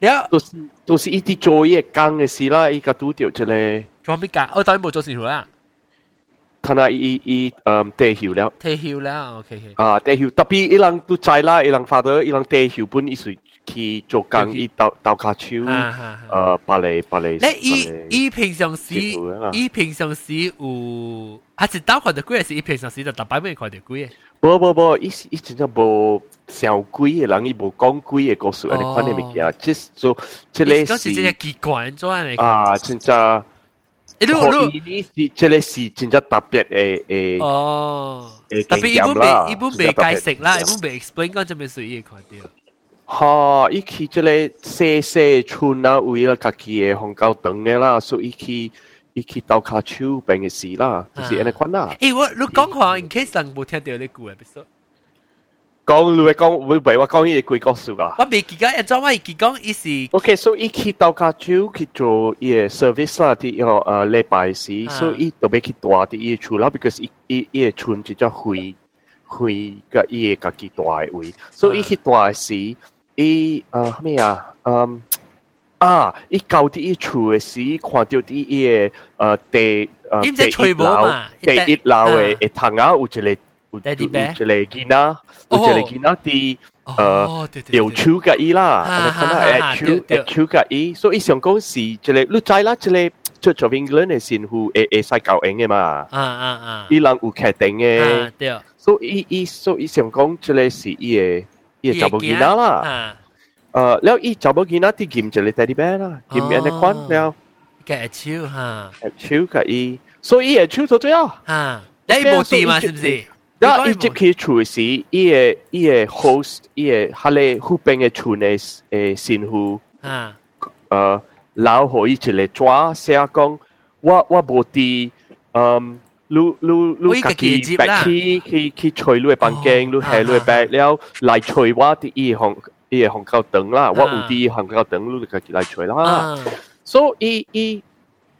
呀，都是都是一啲做嘢工嘅事啦，依家拄着一个。做咩工？我当然冇做善护啊。 睇下伊伊诶退休了。退休了，OK。啊，退休，特别伊人都知啦，伊人 father，伊人退休本意思。去做工，伊斗斗骹手，呃，芭蕾芭蕾。咧，伊伊平常时，伊平常时有，还是斗看到几，还是伊平常时就逐摆每看到几？无无无，伊伊真正无上几个人，伊无讲几个故事，安尼款的物件，即做即个是真正奇怪做安尼。啊，真正。 诶，你你是即个是真正特别诶诶。哦。特别伊本未伊本未解释啦，伊本未 explain 讲做咩事伊看到。哈，伊去即个细细村啊，为了家己嘅红高长嘅啦，所以伊去伊去斗卡手病嘅事啦，就是安尼款啦。诶，我你讲话，in case 人冇听到你句 episode。 讲你讲会唔会我讲伊个故事噶？我未记得，一早我记讲伊是。OK，所以伊去斗卡手去做伊嘅 service 啦，啲要诶礼拜时，所以伊特别去大啲伊厝啦，because 伊伊伊嘅村就叫灰灰个伊嘅家己大嘅位，所以伊去大时。伊呃咩啊？嗯啊！伊到啲伊厝嘅时，看到啲伊嘅呃地呃第一楼第一楼嘅嘅窗啊，有一个 Teddy bear. Uccelleghina. Uccelleghina di uh, điều chú cái ý là. Chú chú cái ý. So ý xong câu gì? Chỉ là lúc trái là chỉ là Church of England 嘅神父會會使教英嘅嘛？啊啊啊！伊人有決定嘅。啊，對。所以伊所以想講，即個是伊嘅伊嘅查某囡仔啦。啊。誒，了伊查某囡仔啲劍就係 teddy bear 啦，劍面嘅款了。嘅手嚇。手嘅伊，所以伊嘅手做最好。嚇，你冇掂嘛？是唔是？Da iġib ki ċuisi, ie host, ie ħale hupenge ċunes sinħu ờ, lao ho iċile ċwa sea kong wa wa boti um lu lu lu kaki back ki ki ki choi lu ban gang lu he lu back liao lai choi wa ti i e hong i e hong kao teng la wa u ti hong kao teng lu ka ki lai choi la. So i i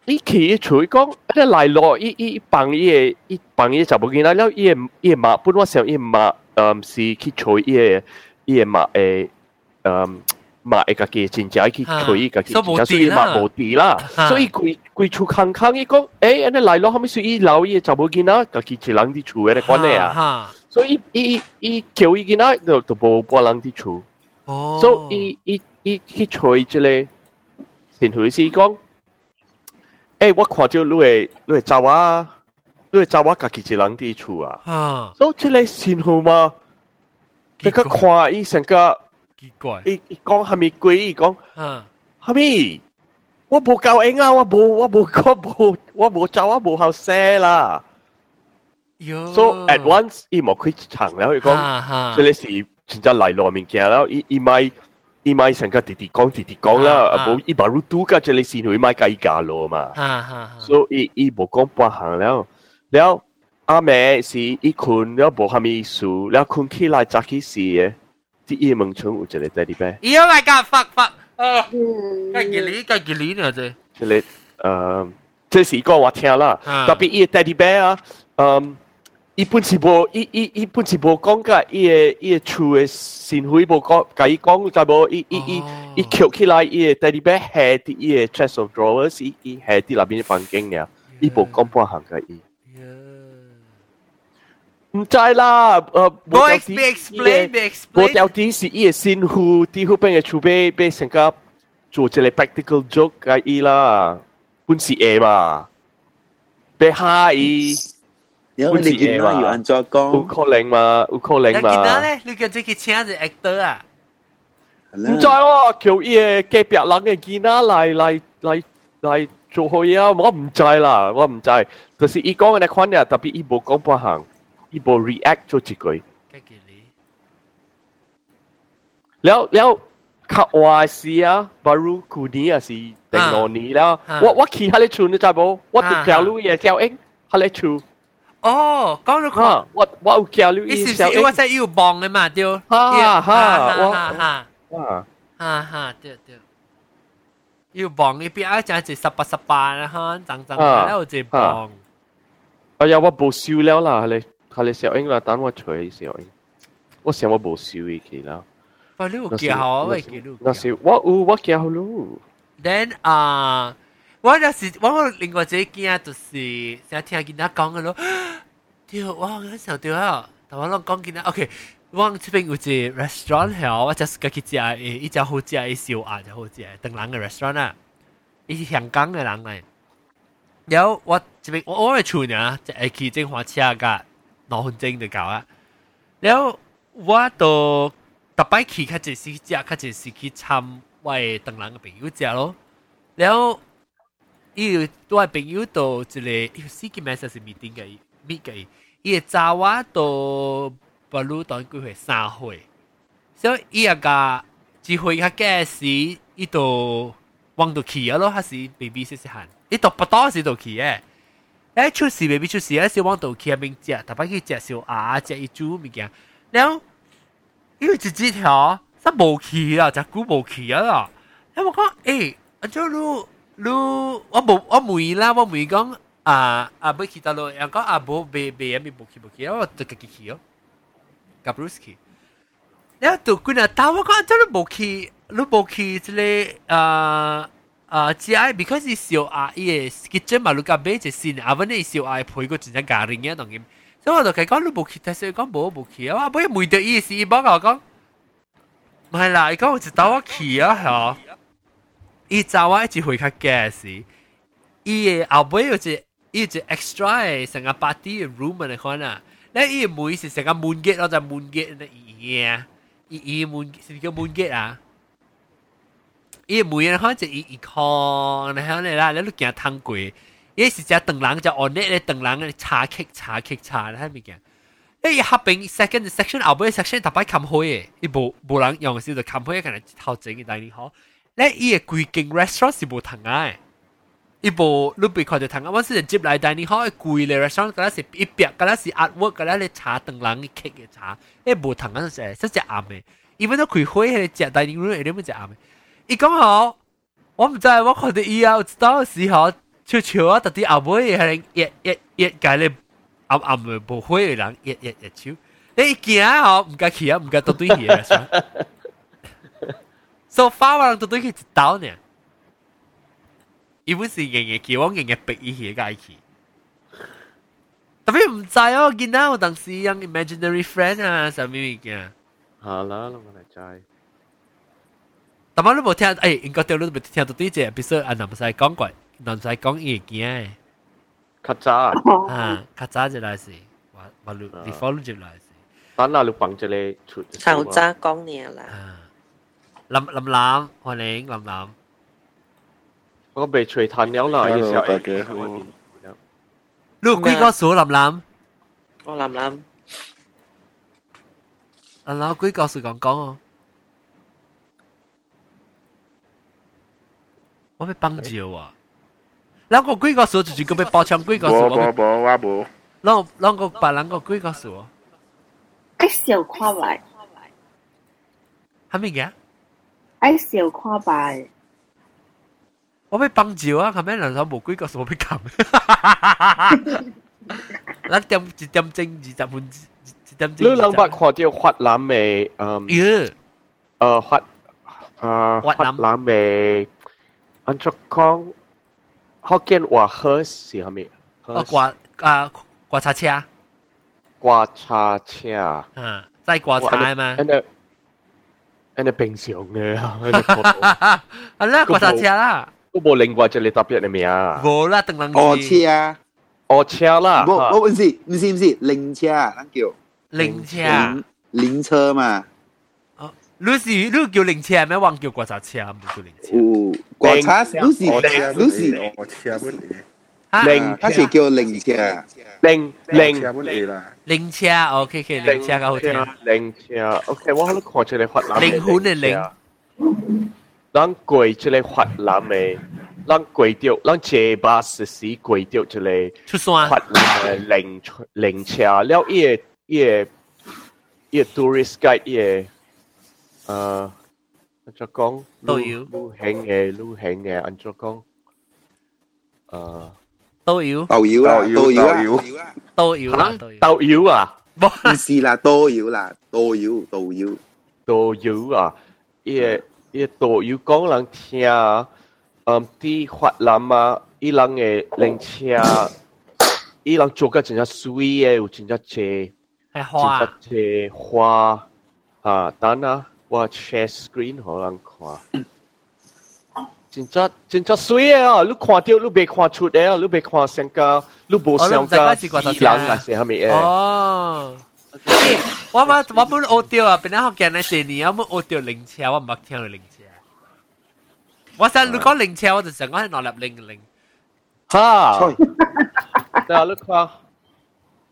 伊伊去吹讲，一来落伊伊帮伊嘅伊帮伊就冇见啦，了伊嘅伊嘅马本我想伊马，嗯是去吹伊嘅伊嘅马诶，嗯。嘛会家己真正去推家己，所以嘛无地啦，所以规规厝空空伊讲，诶，安尼来咯，后尾是伊老伊查某囡仔，家己一人伫厝诶咧关系啊，所以伊伊叫伊囡仔就就无半人伫厝，所以伊伊伊去吹即个，前回是讲， 诶、我看到你诶，你诶走啊，你诶走啊，家己一人伫厝啊。啊，所以出来辛苦吗？这个看医生个奇怪，伊伊讲虾米鬼？伊讲哈，虾米？我无教婴啊，我无我无我无我无走啊，无好生啦。哟，so at once 伊无开场，然后伊讲，这里是真正来咯物件，然后伊伊咪。他呢咪成個直直講直直講啦，冇伊馬路都架只你線會買計價咯嘛，所以伊冇講半行了，了阿妹是伊困了冇蝦米事，了困起來早起時嘅，啲伊夢春有一個在裏邊。咦，Oh my God，fuck fuck，啊，計幾釐計幾釐呢？這，這裡，誒，這是講我聽啦，特別伊個 teddy bear 啊，嗯。伊本是无，伊伊伊本是无讲个伊个伊个厝嘅神会无讲，甲伊讲就无，伊伊伊伊翘起来伊个在里边下啲伊个 chest of drawers，伊伊下啲内边房间嘅，伊无讲半行嘅伊。唔知啦，诶，我 explain explain，我有啲是伊嘅新妇，啲后边嘅储备俾成个做一个 practical joke 嘅伊啦，本是诶嘛，俾虾伊， 因為你見到要按怎講？有可能嘛？有可能嘛？你見到咧？你叫自己請一個 actor 啊？唔知喎，叫伊個隔壁人嘅見啊嚟嚟嚟嚟做好嘢啊！我唔知啦，我唔知。就是伊講嘅款嘢，特別伊冇講半行，伊冇 react 做一句。了了，卡話是啊，巴魯古尼啊是定羅尼啦。我我去下你處你知冇？我條路嘢叫應下你處。哦，讲到讲，我我有交流意思是我在有帮嘅嘛，对，哈哈，我哈哈哈哈，对对，有帮呢边啊，就系十八十八啦，哈，争争，然后就帮。哎呀，我冇收了啦，你。佢哋小英啦，等我吹小英。我想我冇笑伊去啦。我你有教啊？我记录。那是我有我教咯。Then 啊， 我就是我我另外一件就是想听见他讲的咯。对，我好想对啊，但我讲见他。OK，我这边有只 restaurant 哦，我就是个去食，一家好食，一小啊，就好食，等郎的 restaurant 啊，伊是香港的人来。然后我这边我偶尔出呢，就爱去金华吃个脑粉蒸就搞啊。然后我都特别去，开始是食，开始是去参外等郎的朋友家咯。然后。伊都系朋友到一个，伊司机咩事是未定嘅，未嘅。伊个查娃到不如当佢回三回，所以伊个机会佢嘅时，伊都望度起啊咯，还是 baby 试试下，伊度不多时到起诶。诶，出事 baby 出事，啊，小往度起啊明姐，特别去只小阿只一猪物件，然后因为直接条，煞无起啊，只股无起啊，然后我讲诶，阿 j o 你我无我问啦，我问讲啊啊要去到咯，人讲啊无未未咪无去无去，我就自己去哦，甲 Bruce 去，然后到几日到我讲做你无去，你无去即个啊。啊，只系 because 是小阿伊嘅 kitchen 嘛，你甲买只新，阿文你小阿配个真正家人嘅当然，所以我就佢讲你冇去，但系讲冇冇去啊，我每到意思，帮我讲，唔系啦，伊讲我一到我去啊，吓， 伊找我一直回較假時，伊嘅後尾有隻伊隻 extra 嘅成個 party room 嚟看啊，咧伊嘅門是成個 moon gate 咯，就 moon gate 嘅嘢，伊伊 moon 是叫 moon gate 啊。伊門嘅看就伊伊看，然後咧啦，你都見通過，伊是只長人就按呢咧長人嘅茶劇茶劇茶，睇咪見？誒合併 second section 後尾 section 特別冚開嘅，伊無無人用嘅時就冚開，可能頭整嘅，但係好，咧伊嘅規間 restaurant 是无同嘅。一部你被看到睇，我是接嚟，但你可以貴咧，restaurant 嗰啲是一邊，嗰啲是 artwork，嗰啲你茶等人嘅 cake 嘅茶，诶，无同嗰陣時，即係啱嘅。even 都佢開係只 dining room 一定唔只啱嘅。伊讲好，我唔知，我看到伊啊，知道时候，悄悄啊，特啲後尾係一一一介咧暗暗嘅無會嘅人，一一一超，你驚吼唔敢去啊，唔敢到對去嘅。so far 我人到对去一刀呢。伊本是日日叫我日日逼伊去介去。特别唔知哦，见到有当时样 imaginary friend 啊，什么物件？好啦，我嚟知。但系你冇听，诶，应该掉你冇听到呢只 episode 啊，南西讲过，南西讲嘢嘅。较早啊，较早就来是，话话你你 follow 就来是。等下你放这里出。较早讲嘢啦。 林林楠，歡迎林楠。我被錘彈了啦！嘅時候，大家好。六龜哥數林楠。我林楠。林楠龜哥是講講哦。我被幫照啊！兩個龜哥數就只夠被包槍龜哥數。無無無，我無。兩兩個把兩個龜哥數。嘅小跨位。係咪嘅？爱小看白。我被帮住啊！后尾人手无几个数俾揿，咱点一点钟二十分，一点钟。你谂捌看到越南嘅嗯？耶！呃，越呃越南嘅安怎讲？福建话喝是系咪？哦，刮啊刮叉车。刮叉车。嗯，在刮叉嘛？ 诶，诶，平常嘅啊，啊啦刮叉车啦。都冇另外一个特别嘅名啊！冇啦，等人哦车，哦车啦，冇冇唔是唔是唔是灵车，咱叫灵车，灵车嘛。哦，你是你叫灵车咩？我叫刮擦车，唔叫灵车。有刮擦，你是你是 哦车本嚟。灵，它是叫灵车，灵灵车本嚟啦。灵车，OK OK，灵车较好听。灵车，OK，我喺度看出嚟发冷。灵魂嘅灵。咱过即个越南嘅，咱过掉，咱坐巴士时过掉即个越南嘅灵灵车，了伊个伊个伊个 tourist guide 伊个，呃，安怎讲？导游。旅行嘅旅行嘅，安怎讲？呃， 导游。导游啊，导游啊，导游啦，导游啊，唔是啦，导游啦，导游，导游，导游啊，伊个。伊导游讲人听，嗯，啲越南啊，伊人嘅灵车，伊人做个真正水嘅，有真正济，系花，真正济花啊！等啊，我 share screen 互人看。 真正真正水嘅啊！你看到你未看出嘅啊！你未看上个，你无上个人啊，是系咪诶？哦。我嘛我本学掉啊，变咗学嘅呢四年，我冇学掉零车，我唔捌听到零车。我想你讲零车，我就成我系攞入零零。哈，对啊，你看。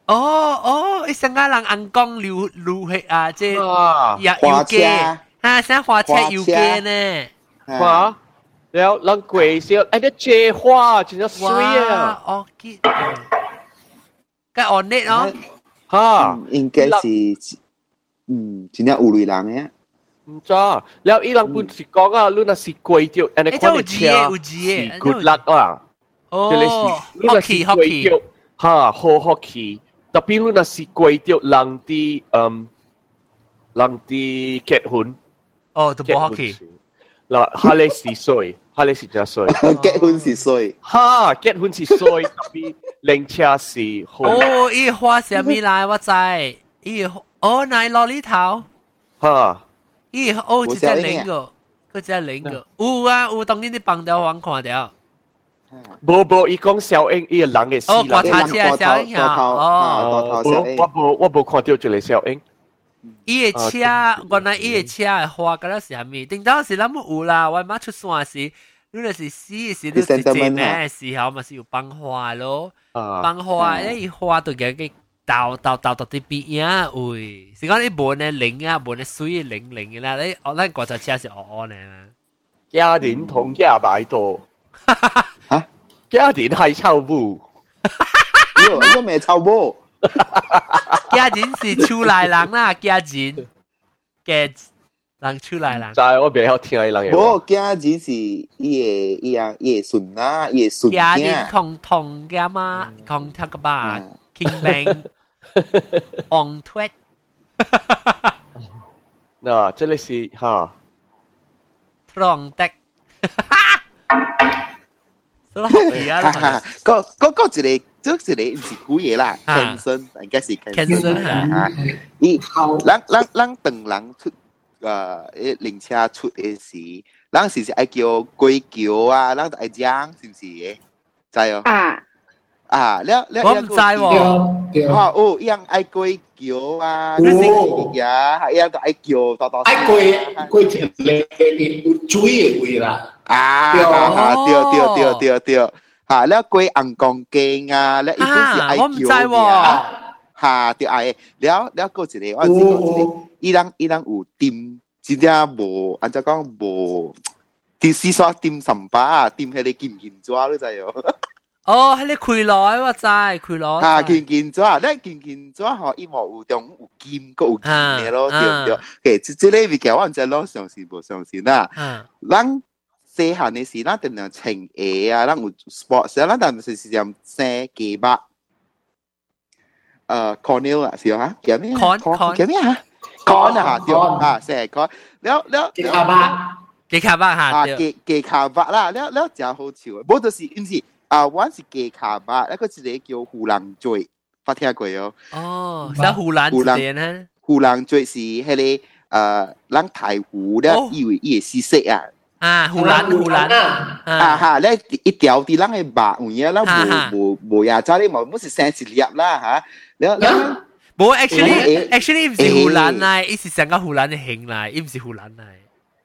哦哦，一成个人硬讲流流血啊，即系油油机啊，像花车油机呢。哇！ 然後人鬼笑，哎，啲借花真係衰啊！哦，佢佢 on it 哦，嚇，應該是嗯，真係烏雷人嘅。唔知，然後伊人本是講啊，你那是鬼掉，人哋講你車是 good luck 啊，哦，hockey hockey，嚇，好 hockey，特別你那是鬼掉人啲嗯，人啲結婚，哦，都冇 hockey。嗱，哈你是衰，哈你是真衰。结婚是衰。哈，结婚是衰，特别灵车是好。哦，伊花什么来？我知，伊哦，乃萝莉头。哈。伊哦，一只零个，佢只零个。有啊，有当年啲棒条王看掉。 无无，伊讲小英伊个人嘅死啦，哦，挂车小英啊，哦，我无我无看到一个小英。 伊个车，原来伊个车嘅花嗰阵时系咪？定当时谂有啦，我妈出山时，你那是死时，你是真咩时候咪是有放花咯？放花，一花到嘅嘅倒倒倒到啲边啊，喂！是讲你无呢零啊，无呢水零零嘅啦，你我咱国际车是恶恶呢。家人同家摆多，吓家人系臭布，呢个咩臭布？ 家人是出来人啦，家人嘅人出来人。就系我比较听伊人嘅。无家人是伊个伊啊伊个孙啊伊个孙。家人同同嘅嘛，同他个爸倾明，红脱。嗱，这里是哈。Trong tech。 嗰嗰嗰一个。即系你唔是估嘢啦，Canson 应该是 Canson 吓。伊，咱咱咱等人出诶诶灵车出嘅时，咱是是爱叫龟桥啊，咱就爱讲是唔是？知哦。啊啊，了了，我唔知喎。哦哦，一样爱龟桥啊，哦呀，一样就爱叫多多。爱龟龟条咧，有水嘅位啦。 啊，對啊，對對對對對，嚇！你貴紅光鏡啊，你一定是愛叫你啊，嚇！對愛，了了過一個，我知過一個，伊人伊人有點，真正無，按照講無，點四刷點三把啊，點迄個金銀抓你知喲。哦，迄個開來我知，開來。嚇，金銀抓，你金銀抓吼，伊無有中有金，閣有金嘅咯，對唔對？誒，即即個物件我唔知咯，相信無相信啦。嗯。人。細漢嘅時，咱定定穿鞋啊，咱有 sports 啊，咱但是是咁生幾百，誒 cornel 啊，是啊，叫咩？con con 叫咩啊？con 啊，對啊，生 con，了了幾卡巴，幾卡巴嚇，啊幾幾卡巴啦，了了真好笑，冇就是唔是啊，我是幾卡巴，一個字嚟叫胡蘭嘴，發聽過哦。哦，即係胡蘭胡蘭咧，胡蘭嘴是係你誒，咱台湖咧，以為伊係西式啊。啊，湖南湖南啊，啊哈，咧一條啲人嘅白唔嘢啦，無無無呀，走你冇冇是三十粒啦嚇，你你冇 actually actually 唔是湖南嚟，伊是成個湖南嘅型嚟，伊唔是湖南嚟。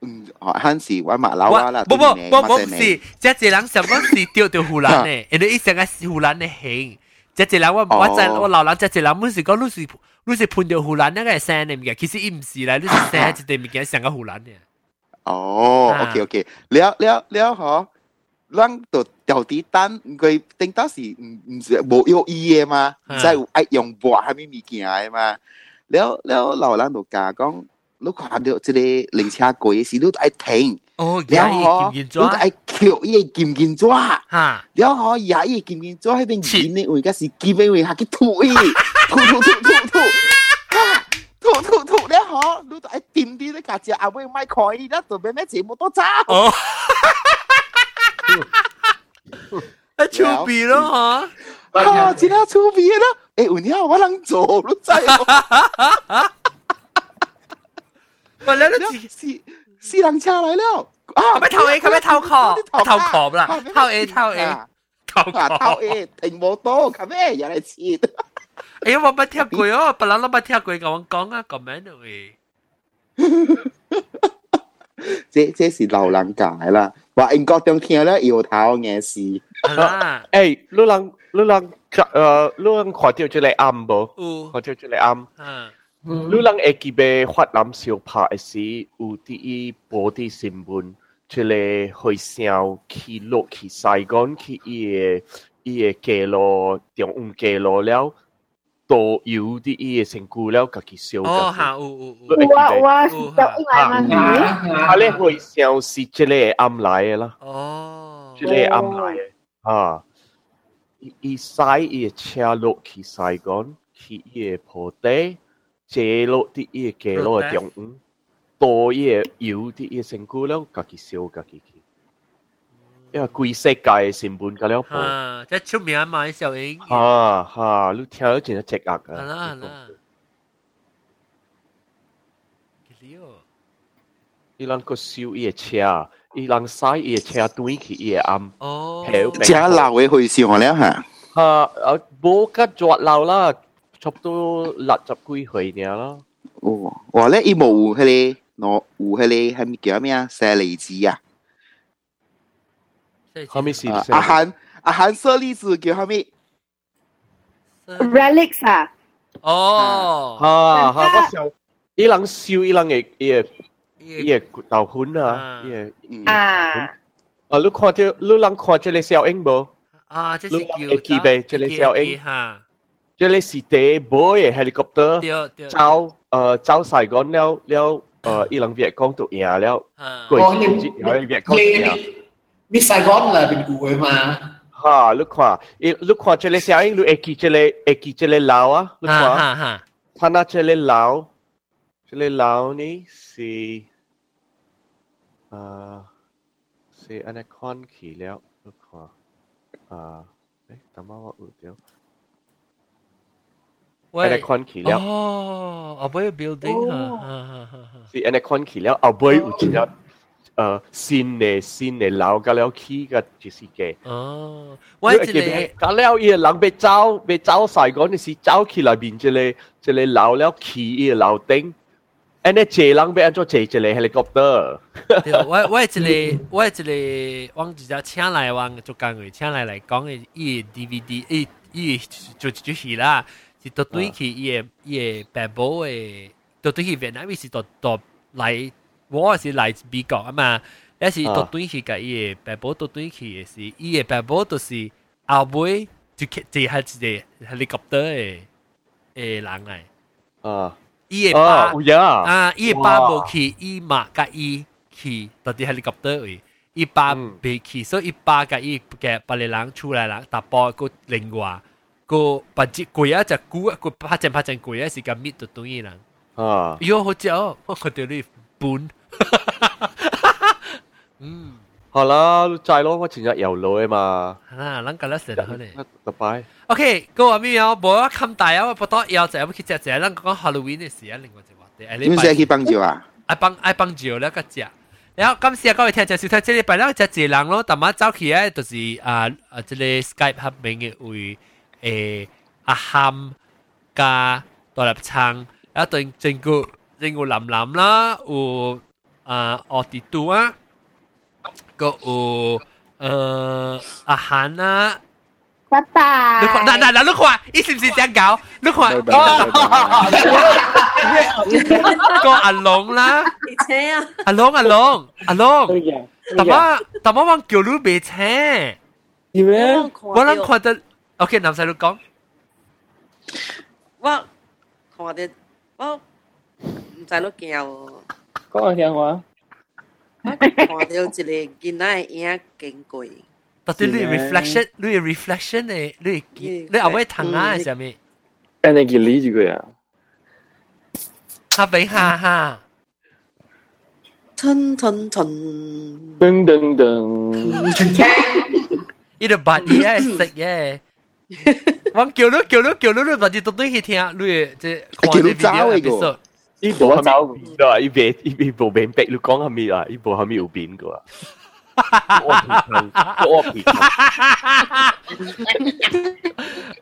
嗯，漢是我馬老啊啦，不不不不是，即係人什麼是掉到湖南嘅，人哋伊成個是湖南嘅型。即係人我我真我老人即係人，每時講你是你是判掉湖南那個係聲嚟嘅，其實伊唔是啦，你是聲一定唔見成個湖南嘅。哦，OK OK，了了了嗬，咱就掉啲单，佢顶到是唔唔是冇有意嘅嘛，唔使爱用薄系咪物件嘅嘛，了了老人就讲讲，你看到即个灵车过嘅时，你都爱停。哦，然后你都爱扣伊见唔见抓，哈，然后也伊见唔见抓喺边见呢？我而家是见边位下去吐伊，吐吐吐吐吐。 吐吐吐咧嗬，你就系掂啲咧架只阿妹咪可以啦，做咩咩节目都揸。哦，一粗鼻咯嗬，啊，真系粗鼻咯，诶，有啲我能做都制。喂，你都是是人车嚟了，啊，咪偷 A，佢咪偷壳，偷壳啦，偷 A，偷 A，偷壳，偷 A，停冇到，佢咩又嚟切。 哎，我捌听过哦，别人都捌听过，甲我讲啊，咁样嘅。这这是老人家啦，话英国中听了摇头嘅事。啊，诶，你人你人诶，你人看到这个暗无？看到这个暗。嗯。你人会记得发南小拍嘅时，有啲伊报啲新闻，这个会上去落去西港去伊个伊个街路，中午街路了。 多有啲嘢成故了，家己烧。哦，吓，有有有。我我是就应该嘛。啊，你会消失即个暗来嘅啦。哦。即个暗来嘅，啊，伊驶伊车落去西港，去伊个坡地，借落啲伊个街路嘅中午，多嘢有啲嘢成故了，家己烧家己去。 因为贵世界新闻㗎了噃，啊，即系出名嘛，小英，吓吓，你听到真系只压㗎，系啦系啦，伊咱个烧伊个车， 伊人使伊车短去伊暗，哦，只老嘅去上了吓。吓，啊，冇吉作老啦，差不多六十几岁年啦。哦，我咧伊冇迄个，我有迄个系咪叫咩啊？舍利子啊？ 后面是阿韩阿韩舍利子叫后面 relics 啊？哦，吓吓，我想伊人烧伊人嘅嘅。伊个豆粉啊，伊个啊，啊，你看到你人看这个小英无？啊，这是叫会记呗，这个小英哈，这个是第部嘅 helicopter，走呃走西港了了，呃，伊人越讲都赢了，过去节有越讲赢。 mi Saigon là mình cuối mà ha lúc khoa lúc khoa chơi xe anh lúc eki chơi eki chơi lao á lúc khoa ha ha thana chơi lao chơi lao ni si à si anacon khỉ léo lúc khoa à đấy tao mau ở tiêu Anacon ขี่แล้วอ๋อเอาไว้ building ฮะสิ Anacon ขี่แล้วเอาไว้อุจจาระ 呃新嘅新嘅樓，甲了起個就是嘅。哦，我一個，甲了伊個人被走被走曬嗰陣時，走起來面一個一個樓了起伊個樓頂。安尼坐人要安怎坐一個 helicopter？對，我我一個我一個往直接請來往做工嘅，請來來講嘅伊 DVD，伊伊就就係啦，是到對起伊嘅伊嘅爸爸嘅，到對去越南是到到來，我是来美国啊嘛，也是到对去嘅伊嘅爸爸到对去嘅是，伊嘅爸爸都是后尾就就系一个 helicopter 嘅嘅人嚟。啊。伊个巴啊，伊个巴无去，伊嘛甲伊去，到底 helicopter 位，伊巴未去，所以伊巴甲伊嘅别个人出来人，搭波个另外个把只贵啊只股啊个拍正拍正贵啊是甲搣到对嘅人。啊，哟好正，我看到你 本。嗯。好啦，再咯，我前日游路啊嘛。啊，咱今日食得好咧。拜拜。OK，各位朋友，无咁大啊，不多要就要去食食，咱讲 Halloween 嘅事啊，另外一话题。你写去帮照啊？爱帮爱帮照了个食。然后感谢各位听众收睇，这礼拜咧就一人咯，但系早起咧就是啊啊，这个 Skype 合名嘅为诶阿涵加大立昌，然后对整个 整个蓝蓝啦，有啊奥迪杜啊。个有呃阿涵啊，拜拜。你看，嗱嗱嗱，你看，伊是唔是这样搞？你看，个阿龙啦，车啊，阿龙阿龙阿龙，但系但系我叫你别车，点咧？我谂看得，OK，男细路讲，我看得我 唔使都叫，讲下听话。看到一个囡仔影劲贵。到底你 reflection，你 reflection 诶，你你后尾睇下系啥物？安尼叫你一个呀？哈比哈哈。吞吞吞。噔噔噔。伊个八字系食嘅。我叫你叫你叫你，你八字到底去听，你即看啲 video episode。 呢部係咪有變㗎？呢邊呢部餅壁，你講係咪啊？呢部係咪有變㗎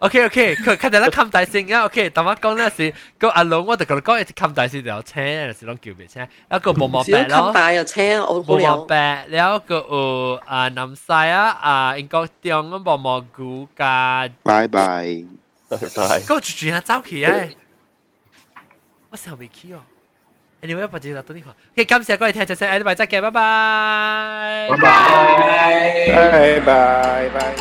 ？OK OK，佢佢哋咧冚大線嘅，OK，但我講咧是個阿龍，我哋講講一隻冚大線條車，是攏叫咩車？一個毛毛白咯，冚大條車，我冇毛白，然後個有啊南西啊啊英國中嘅毛毛菇加，拜拜，拜拜，個主持人走起誒。我成日未 key 哦。anyway，不知道到呢个。OK，感谢各位听众，下礼拜再见，拜拜。拜拜，拜拜，拜。